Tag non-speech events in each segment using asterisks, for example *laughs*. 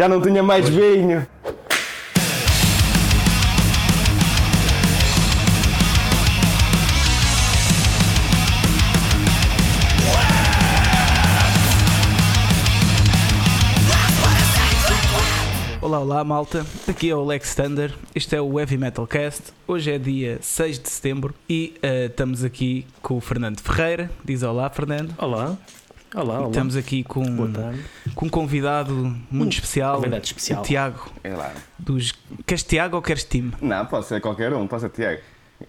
Já não tinha mais vinho. Olá, olá malta, aqui é o Lex Thunder, este é o Heavy Metal Cast, hoje é dia 6 de setembro e eh, estamos aqui com o Fernando Ferreira, diz olá Fernando, Olá. Olá, olá. estamos aqui com, com um convidado muito especial, Convidado especial. o Tiago, É lá. dos... queres Tiago ou queres time? Não, pode ser qualquer um, pode ser Tiago.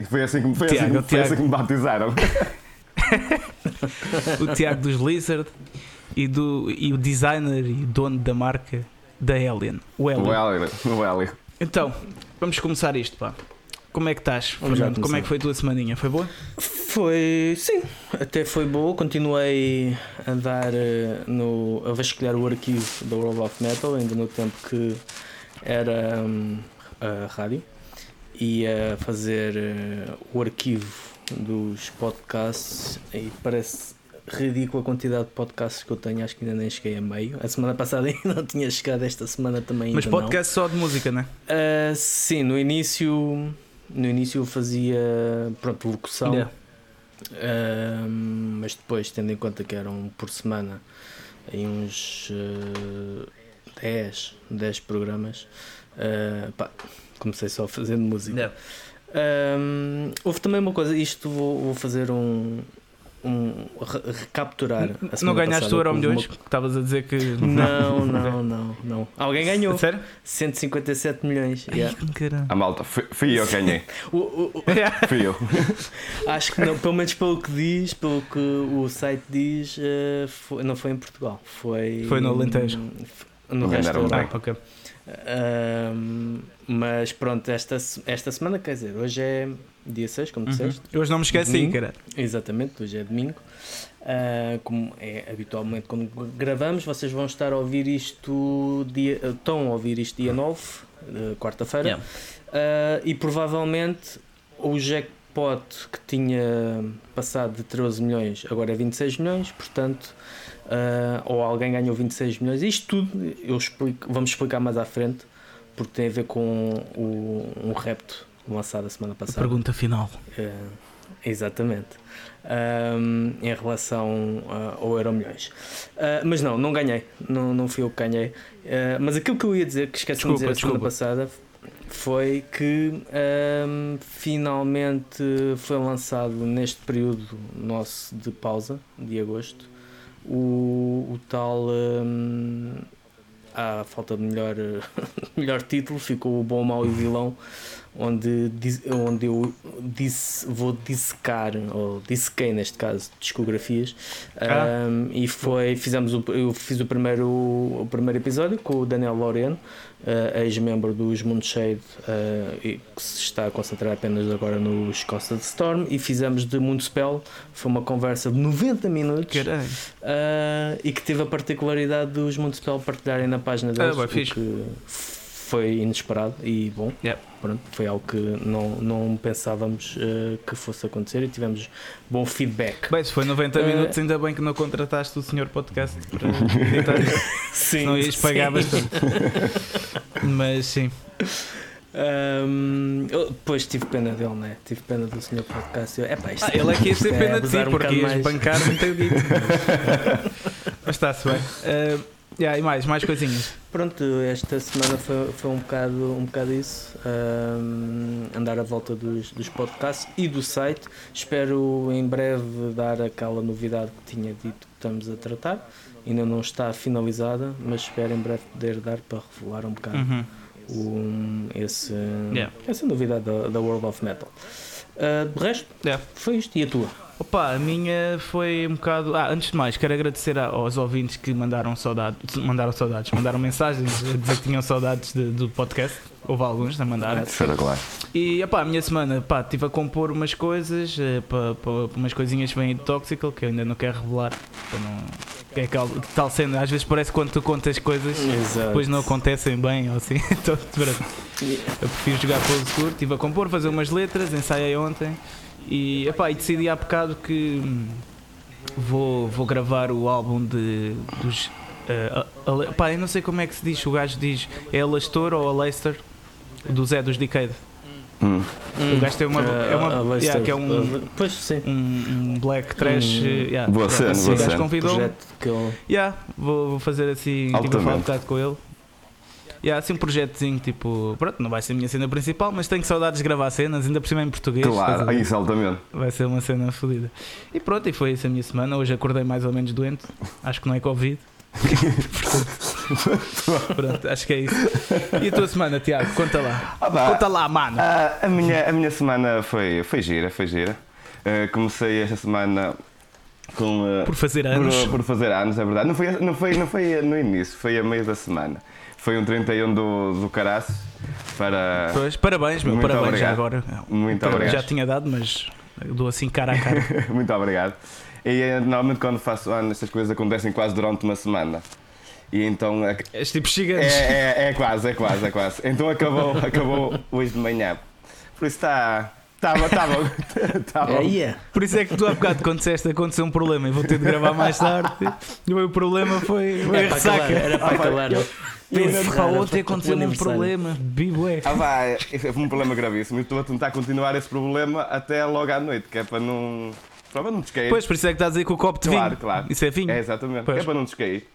Foi assim que, foi Tiago, assim, que- foi Tiago. assim que me batizaram. *laughs* O Tiago dos Lizard e, do, e o designer e dono da marca da Alien, o Alien. O Hélio. O. Então, vamos começar isto pá. Como é que estás, Fernando? Como é que foi a tua semaninha? Foi boa? Foi, sim, até foi boa. Continuei a dar eh, no, a vasculhar o arquivo da World of Metal, ainda no tempo que era hum, a rádio, e a fazer eh, o arquivo dos podcasts. E parece ridícula a quantidade de podcasts que eu tenho, acho que ainda nem cheguei a meio. A semana passada *laughs* ainda não tinha chegado, esta semana também Mas ainda não. podcast só de música, né? Ah, sim, no início, no início eu fazia pronto, locução, Yeah. Ah, mas depois, tendo em conta que eram por semana em uns ah, 10, 10 programas, ah, pá, comecei só fazendo música. Ah, houve também uma coisa, isto vou, vou fazer um. Um re- recapturar. a Não ganhaste o Euro Milhões? uma- estavas a dizer que. Não, não, não, não. Alguém ganhou Sério? 157 milhões. yeah. A malta, fui, fui eu que ganhei. *laughs* O- o- o- Fui eu. *laughs* Acho que não, pelo menos pelo que diz, pelo que o site diz, eh, foi- não foi em Portugal, foi, Foi no Alentejo. No resto da. Ah. Ahm, Mas pronto, esta, esta semana, quer dizer, hoje é dia 6, como Uhum. disseste. Eu hoje não me esqueci, Domingo. cara. Exatamente, hoje é domingo. Ah, como é habitualmente quando gravamos, vocês vão estar a ouvir isto dia. estão a ouvir isto dia 9, eh, quarta-feira. Yeah. Ah, e provavelmente o jackpot que tinha passado de 13 milhões agora é 26 milhões, portanto, ah, ou alguém ganhou 26 milhões. Isto tudo eu explico, vamos explicar mais à frente, porque tem a ver com o, um repto lançado a semana A passada. pergunta final. É, exatamente. Ahm, em relação ah, ao Euro Milhões. Ah, mas não, não ganhei. Não, não fui eu que ganhei. Ah, mas aquilo que eu ia dizer, que esqueci de dizer a semana passada, foi que ahm, finalmente foi lançado neste período nosso de pausa, de agosto, o, o tal. ahm, à falta de melhor, *laughs* melhor título, ficou o Bom, Mau e o Vilão, onde, onde eu disse, vou dissecar, ou dissequei neste caso, discografias, Ah. Um, e foi, fizemos o, eu fiz o primeiro, o primeiro episódio com o Daniel Laureano, uh, ex-membro dos Moonshade, uh, e que se está a concentrar apenas agora no Costa de Storm, e fizemos de Moonspell, foi uma conversa de 90 minutos. Uh, e que teve a particularidade dos Municipal partilharem na página deles, bué o que foi inesperado e bom. Yeah. Pronto, foi algo que não, não pensávamos uh, que fosse acontecer e tivemos bom feedback. Bem, se foi 90 Eh, minutos, ainda bem que não contrataste o senhor podcast para *laughs* editar. Sim, Senão ias pagar sim. bastante. Mas sim. Um, eu depois tive pena dele, né? Tive pena do senhor podcast. Eu, epá, isto Ah, ele é que ia ter isto pena de ti, um porque ias mais. bancar muito dito. Mas está-se bem. Eh, yeah, e mais, mais coisinhas. Pronto, esta semana foi, foi um, bocado, um bocado isso. um, andar à volta dos, dos podcasts e do site. Espero em breve dar aquela novidade que tinha dito que estamos a tratar. Ainda não está finalizada, mas espero em breve poder dar para revelar um bocado Uhum. um, esse, Yeah. essa novidade da, da World of Metal. Uh, de resto, Yeah. foi isto. E a tua? Opa, a minha foi um bocado. Ah, antes de mais, quero agradecer aos ouvintes que mandaram saudades, mandaram saudades, mandaram mensagens a dizer que tinham saudades de- do podcast. Houve alguns a mandar. Espetacular. E opá, a minha semana, pá, estive a compor umas coisas, eh, para umas coisinhas que vêm de Toxical que eu ainda não quero revelar. Para não, é aquela tal cena, às vezes parece que quando tu contas coisas, Exato. depois não acontecem bem ou assim. *laughs* Então. Eu prefiro jogar pelo seguro. Estive a compor, fazer umas letras, ensaiei ontem e, epá, e decidi há bocado que hum, vou, vou gravar o álbum de, dos eh, a- a- pá, eu não sei como é que se diz. O gajo diz é Alastor ou Aleister do Zé dos Decade. Hum. O gajo tem uma. Ah, é uma Leicester. yeah, que é um, Ah, Pois sim. um, um black trash. Hum. yeah, Boa yeah, cena, assim, boa cena. convidou ele. Yeah, vou, vou fazer assim, tipo, a falar um Altamente. bocado com ele. Yeah, assim um projetozinho, tipo, pronto, não vai ser a minha cena principal, mas tenho saudades de gravar cenas, ainda por cima em português. a Claro, ver? isso, altamente. Vai ser uma cena fodida. E pronto, e foi isso a minha semana. Hoje acordei mais ou menos doente. Acho que não é Covid. *laughs* Pronto, acho que é isso. E a tua semana, Tiago? Conta lá. Ah, pá, Conta lá, mano. ah, a, minha, a minha semana foi, foi gira, foi gira. Ah, comecei esta semana com. ah, Por fazer anos. Por, por fazer anos, é verdade. Não foi, não, foi, não foi no início, foi a meio da semana. Foi um 31 do, do Caraço para. Pois, parabéns, meu, Muito parabéns já obrigado. agora. Muito obrigado. Já tinha dado, mas eu dou assim cara a cara. *laughs* Muito obrigado. E eh, normalmente quando faço ano, estas coisas acontecem quase durante uma semana. E então é, És tipo é, gigantes. é, é quase, é quase, é quase. Então acabou, *laughs* acabou hoje de manhã. Por isso está. Está bom, está bom. *laughs* Bom. É, yeah. Por isso é que tu há bocado quando disseste aconteceu um problema e vou ter de gravar mais tarde. E o meu problema foi, foi Era a para ressaca. calar, era para Ah, calar. E para a- ontem aconteceu um problema. Bibué. Ah, vai, isso é um problema gravíssimo. Eu estou a tentar continuar esse problema até logo à noite, que é para não. Para não descair. Pois, por isso é que estás a dizer que o copo de vinho. Claro, claro. Isso é vinho. É exatamente. Pois. Que é para não descair.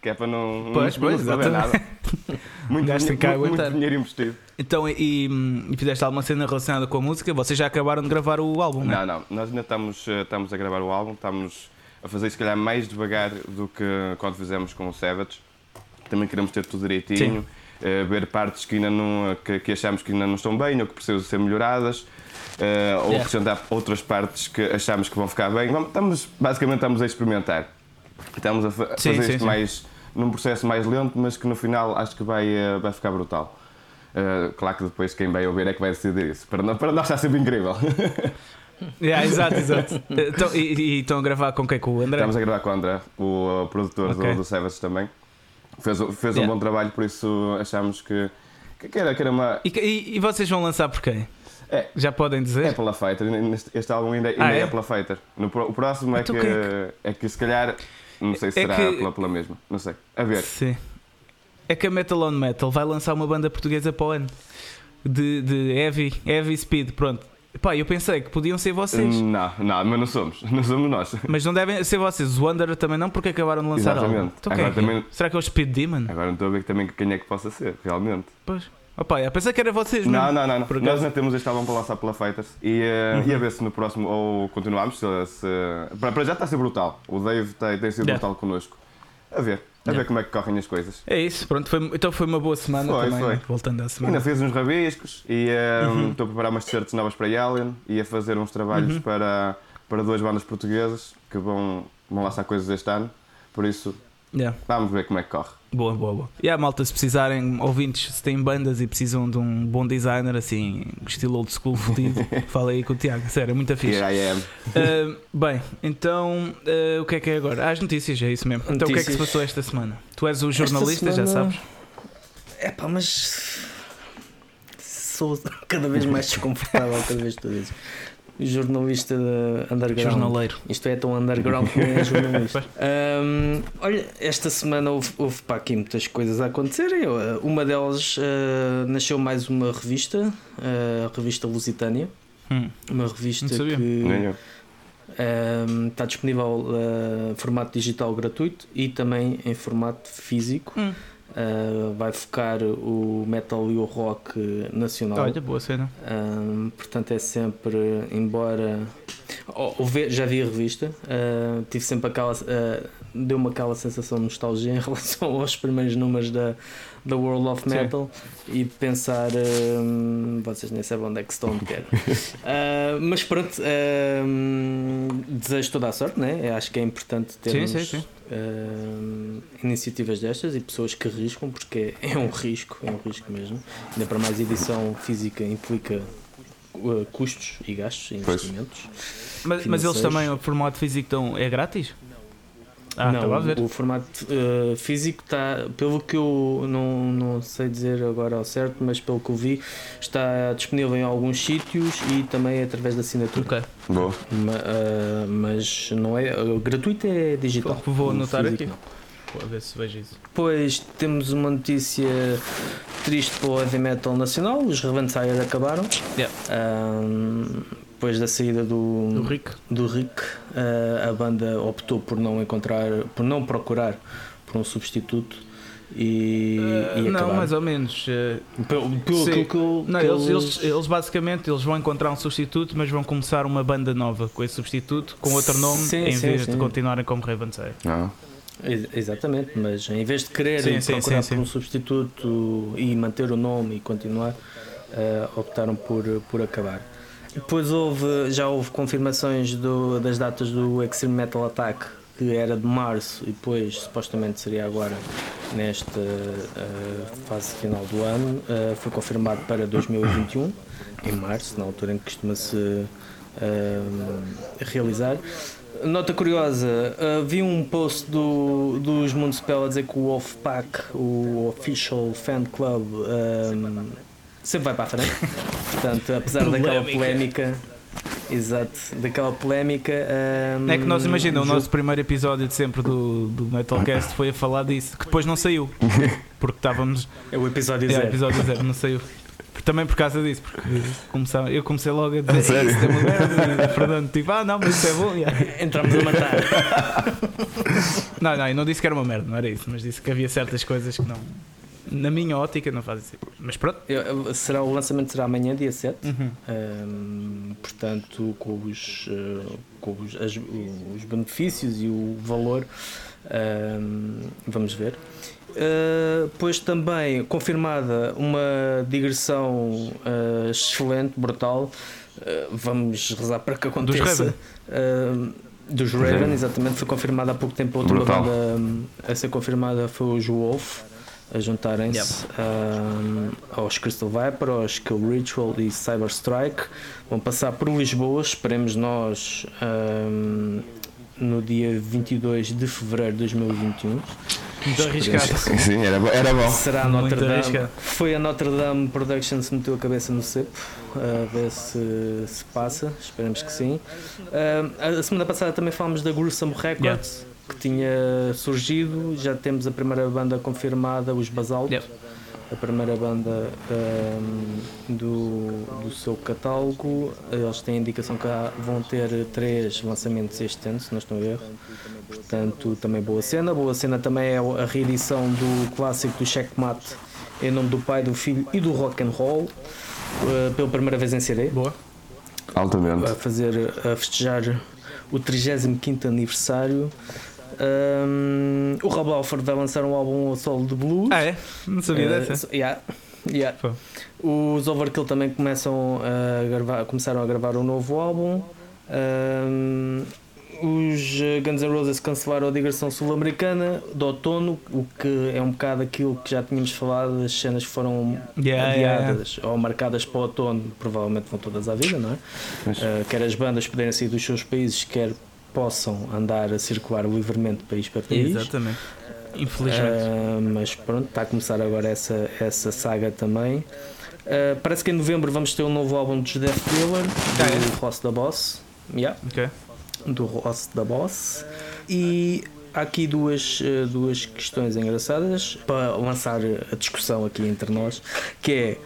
Que é para não. Pois, não, pois, não exatamente. nada. *laughs* Muito, que dinheiro- muito, muito dinheiro investido. Então, e, e- e fizeste alguma cena relacionada com a música? Vocês já acabaram de gravar o álbum, não é? Não, não. Nós ainda estamos, eh, estamos a gravar o álbum, estamos a fazer se calhar mais devagar do que quando fizemos com o Savage. Também queremos ter tudo direitinho, eh, ver partes que ainda não que, que achamos que ainda não estão bem ou que precisam ser melhoradas. eh, ou acrescentar outras partes que achamos que vão ficar bem. Vamos- Estamos, basicamente estamos a experimentar. Estamos a, fa- Sim, fazer sim, isto sim. mais num processo mais lento, mas que no final acho que vai, eh, vai ficar brutal. Eh, claro que depois quem vai ouvir é que vai decidir isso. Para, nós- para nós está sempre incrível. *laughs* Yeah, exato, exato. Então, e, e estão a gravar com quem? Com o André? Estamos a gravar com o André, o uh, produtor Ok. do, do Savage também. Fez, fez Yeah. um bom trabalho, por isso achámos que, que, era, que era uma. E, e- e vocês vão lançar por quem? É. Já podem dizer? É pela Fighter, este, álbum ainda, ainda Ah, é? é? pela Fighter. No, o próximo é, Então que, quem é que se calhar. Não sei se É será que- pela, pela mesma. Não sei. A ver. Sim. É que a Metal on Metal vai lançar uma banda portuguesa para o ano. De, de heavy, heavy Speed, pronto. Pá, eu pensei que podiam ser vocês. Não, não, mas não somos. *laughs* Não somos nós. Mas não devem ser vocês. O Wanderer também não, porque acabaram de lançar Exatamente. Então quem é Agora é? também- Será que é o Speed Demon? Agora não estou a ver também quem é que possa ser, realmente. Pois. Opa, eu pensei que era vocês mesmo. Não, não, não. não. Por Nós Uhum. não temos este álbum para lançar pela Fighters e, eh, e a ver se no próximo ou continuamos. Se, se- para, para já está a ser brutal. O Dave tem, tem sido Yeah. brutal connosco. A ver, a ver como é que correm as coisas. É isso, pronto. Foi, então foi uma boa semana Foi, também. foi. Voltando à semana. Ainda fiz uns rabiscos e eh, Uhum. estou a preparar umas t-shirts novas para Alien e a fazer uns trabalhos Uhum. para, para duas bandas portuguesas que vão, vão lançar coisas este ano. Por isso, Yeah. vamos ver como é que corre. Boa, boa, boa. E a malta, se precisarem, ouvintes, se têm bandas e precisam de um bom designer, assim, estilo old school fodido, *laughs* fala aí com o Tiago. Sério, é muito fixe. Here I am. Uh, bem, então uh, o que é que é agora? Ah, As notícias, é isso mesmo. Então o que é que se Notícias. passou esta semana? Tu és o jornalista, já semana- sabes? É pá, mas. Sou cada vez mais desconfortável cada vez que tu dizes. Jornalista de underground. Jornaleiro. Isto é tão underground que nem é jornalista. *laughs* Ahm, olha, esta semana houve, houve pá, aqui muitas coisas a acontecerem. Eu, ah, Uma delas ah, nasceu mais uma revista, ah, a revista Lusitânia. Hum. Uma revista Não sabia. que ahm, está disponível em formato digital gratuito e também em formato físico. Hum. Ah, vai focar o metal e o rock nacional. Olha, boa cena. Ahm, portanto, é sempre, embora. Oh, já vi a revista, ah, tive sempre aquela. Deu-me aquela sensação de nostalgia em *laughs* relação aos primeiros números da, da World of Sim. Metal e pensar. ahm, vocês nem sabem onde é que estão quer. *laughs* Ah, mas pronto, ahm, desejo toda a sorte, né? Eu acho que é importante termos sim, sim. ahm, iniciativas destas e pessoas que arriscam, porque é um risco, é um risco mesmo. Ainda para mais edição física implica uh, custos e gastos, e investimentos. Mas, mas eles também, o formato físico estão, é grátis? Ah, não, a ver. o formato uh, físico está, pelo que eu não, não sei dizer agora ao certo, mas pelo que eu vi, está disponível em alguns sítios e também através da assinatura. Ok, Boa. Ma- uh, mas não é. uh, gratuito é digital. Vou O anotar aqui. não. a ver se vejo isso. Depois temos uma notícia triste para o heavy metal nacional: os Revansire acabaram. Yeah. Ahm, depois da saída do, O Rick. do Rick, ah, a banda optou por não encontrar, por não procurar por um substituto e, Uh, e não, acabaram. mais ou menos. uh, Pelo, pelo que eu- Não, eles, eles, eles basicamente eles vão encontrar um substituto, mas vão começar uma banda nova com esse substituto, com outro nome, Sim, em sim, vez sim. de continuarem como Ravensair. Não. Ex- Exatamente, mas em vez de querer Sim, sim, procurar sim, por um substituto e manter o nome e continuar, eh, optaram por, por acabar. Depois houve, já houve confirmações do- das datas do Extreme Metal Attack, que era de março e depois supostamente seria agora nesta eh, fase final do ano. Eh, foi confirmado para 2021, em março, na altura em que costuma-se eh, realizar. Nota curiosa, uh, vi um post do, dos Municipal a dizer que o Wolfpack, o Official Fan Club, sempre vai para a frente. Portanto, apesar daquela Polémica. polémica, exato, daquela polémica. um, É que nós imagina, o nosso primeiro episódio de sempre do, do Metalcast foi a falar disso, que depois não saiu. *laughs* Porque estávamos. É o episódio É, zero. episódio zero, não saiu. Também por causa disso, porque começava- eu comecei logo a dizer sério? isso é uma merda", e o Fernando tipo, ah não, mas isso é bom. yeah. Entramos a matar. *laughs* Não, não, eu não disse que era uma merda, não era isso, mas disse que havia certas coisas que não. Na minha ótica não fazem sentido. Mas pronto. Eu- será, o lançamento será amanhã, dia 7. Uhum. Um, portanto, com, os, uh, com os, as- os benefícios e o valor, um, vamos ver. Uh, depois também confirmada uma digressão uh, excelente, brutal. Uh, vamos rezar para que aconteça. Raven. Uh, dos Raven, exatamente, foi confirmada há pouco tempo. A última Brutal. banda um, a ser confirmada foi os Wolf a juntarem-se um, aos Crystal Viper, aos Kill Ritual e Cyber Strike. Vão passar por Lisboa, esperemos nós, um, no dia 22 de fevereiro de 2021. Muito arriscado. Sim, era, era bom. Será a Muito Notre Dame. arriscado. Foi a Notre Dame Productions que meteu a cabeça no cepo, a ver se, se passa, esperemos que sim. Ah, a semana passada também falámos da Gruesome Records, que tinha surgido, já temos a primeira banda confirmada, os Basalt. Yep. A primeira banda ahm, do, do seu catálogo, eles têm a indicação que há- vão ter três lançamentos este ano, se não estou a erro. Portanto, também boa cena. Boa cena também é a reedição do clássico do Checkmate em nome do pai, do filho e do rock and roll, eh, pela primeira vez em CD, Boa. Altamente. a fazer a festejar o 35 aniversário. Ahm, o Rob Alford vai lançar um álbum ao solo de blues. Ah, é? Não sabia Eh, dessa. so- yeah, yeah. Os Overkill também começam a gravar, começaram a gravar um novo álbum. Ahm, os Guns N' Roses cancelaram a digressão sul-americana de outono, o que é um bocado aquilo que já tínhamos falado, as cenas que foram Yeah, yeah, adiadas ou marcadas para o outono, provavelmente vão todas à vida, não é? Mas- Uh, quer as bandas poderem sair dos seus países, quer possam andar a circular livremente de país para país. Exatamente. Infelizmente. Uh, mas pronto, está a começar agora essa, essa saga também. Uh, parece que em novembro vamos ter um novo álbum dos Death Dealer, Ah, é? do Ross da Boss. Yeah, Ok. do Ross da Boss. E há aqui duas, duas questões engraçadas para lançar a discussão aqui entre nós, que é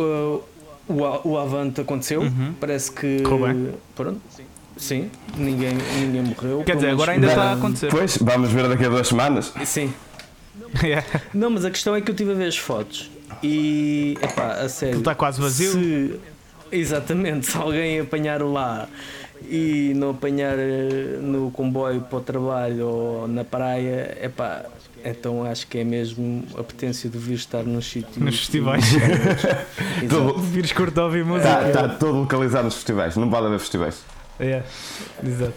uh, o, o Avante aconteceu, Uhum. parece que pronto, sim, ninguém, ninguém morreu. Quer dizer, agora ainda está a acontecer. Pois, vamos ver daqui a duas semanas. Sim, *laughs* Yeah. não, mas a questão é que eu tive a ver as fotos e epá, a sério. Aquilo está quase vazio. Se, exatamente, *laughs* se alguém apanhar lá e não apanhar eh, no comboio para o trabalho ou na praia, epá, então acho que é mesmo a potência de vir estar nos sítios. Nos festivais. *laughs* Tudo- Vires curto a ouvir música. Está tá todo localizado nos festivais, não pode haver festivais. Yeah. Exato.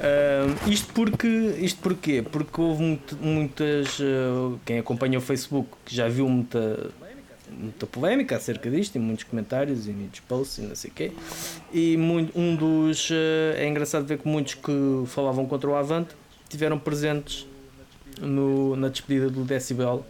Ahm, isto porque isto porquê? Porque houve muito- muitas ah, quem acompanha o Facebook já viu muita muita polémica acerca disto, e muitos comentários e muitos posts e não sei o quê. E muito, um dos ah, é engraçado ver que muitos que falavam contra o Avante tiveram presentes no, na despedida do Decibel.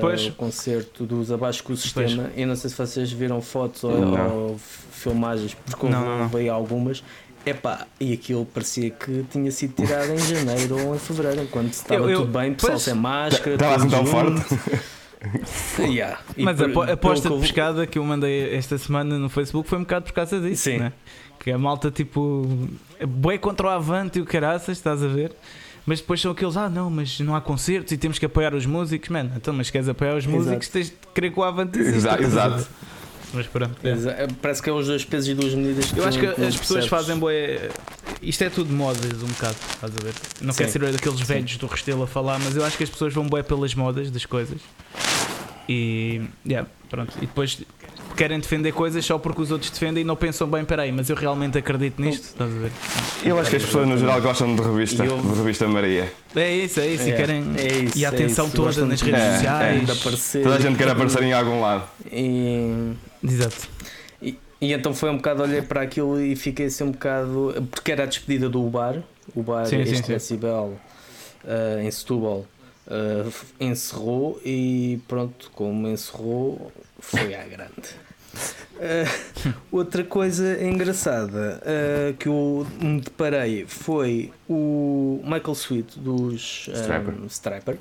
Pois. o concerto dos Abaixo com o Sistema. Eu não sei se vocês viram fotos ou, ou filmagens, porque Não, não, não. algumas Epá, e aquilo parecia que tinha sido tirado em janeiro ou em fevereiro, quando estava Eu- eu- tudo bem, pessoal pois, sem máscara. Estava assim todos tão juntos. *laughs* Yeah. E Mas a por- apo- aposta de pescada que eu mandei esta semana no Facebook foi um bocado por causa disso, Sim. né? Que a malta tipo. Boi contra o Avante e o caraças, estás a ver? Mas depois são aqueles, ah não, mas não há concertos e temos que apoiar os músicos, mano. Então, mas queres apoiar os Exato. músicos, tens de querer que o Avante. Exato, exato. Mas pronto. é. Exa- Parece que é os dois pesos e duas medidas. Eu acho que não as pessoas percebes. fazem boé. Isto é tudo modas, um bocado, estás a ver? Não quero Sim. ser daqueles velhos do Restelo a falar, mas eu acho que as pessoas vão boé pelas modas das coisas. E. Yeah, pronto. E depois querem defender coisas só porque os outros defendem e não pensam bem, peraí, mas eu realmente acredito nisto, estás a ver? Eu acho que as pessoas no geral gostam de revista, E eu- de revista Maria. É isso, é isso. E É, querem. é isso, e a é atenção isso. toda nas de- redes É, sociais. de aparecer. Toda a gente quer aparecer em algum lado. E, Exato. e, e então foi um bocado, olhei para aquilo e fiquei assim um bocado. Porque era a despedida do bar, o bar Sim, sim, este sim. Decibel eh, em Setúbal f- encerrou e pronto, como encerrou, foi à grande. *laughs* Eh, outra coisa engraçada eh, que eu me deparei foi o Michael Sweet dos eh, Striper.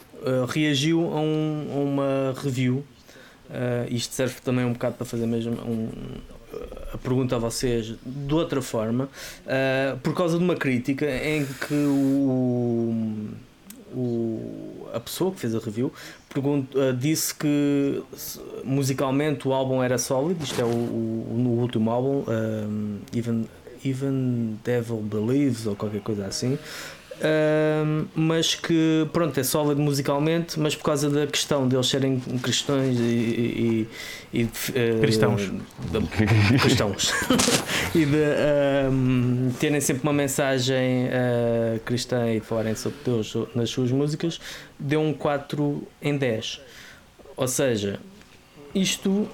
Reagiu a, um- a uma review. isto serve também um bocado para fazer mesmo um- a pergunta a vocês de outra forma, por causa de uma crítica em que o, o- a pessoa que fez a review pergunta, eh, disse que musicalmente o álbum era sólido, isto é o, o- no último álbum, eh, Even, Even Devil Believes ou qualquer coisa assim. Mas que pronto é sólido musicalmente, mas por causa da questão deles serem cristãos e, e, e- eh, Cristãos. de- cristãos *laughs* e de um, terem sempre uma mensagem uh, cristã e falarem sobre Deus nas suas músicas, deu um 4 em 10. Ou seja, isto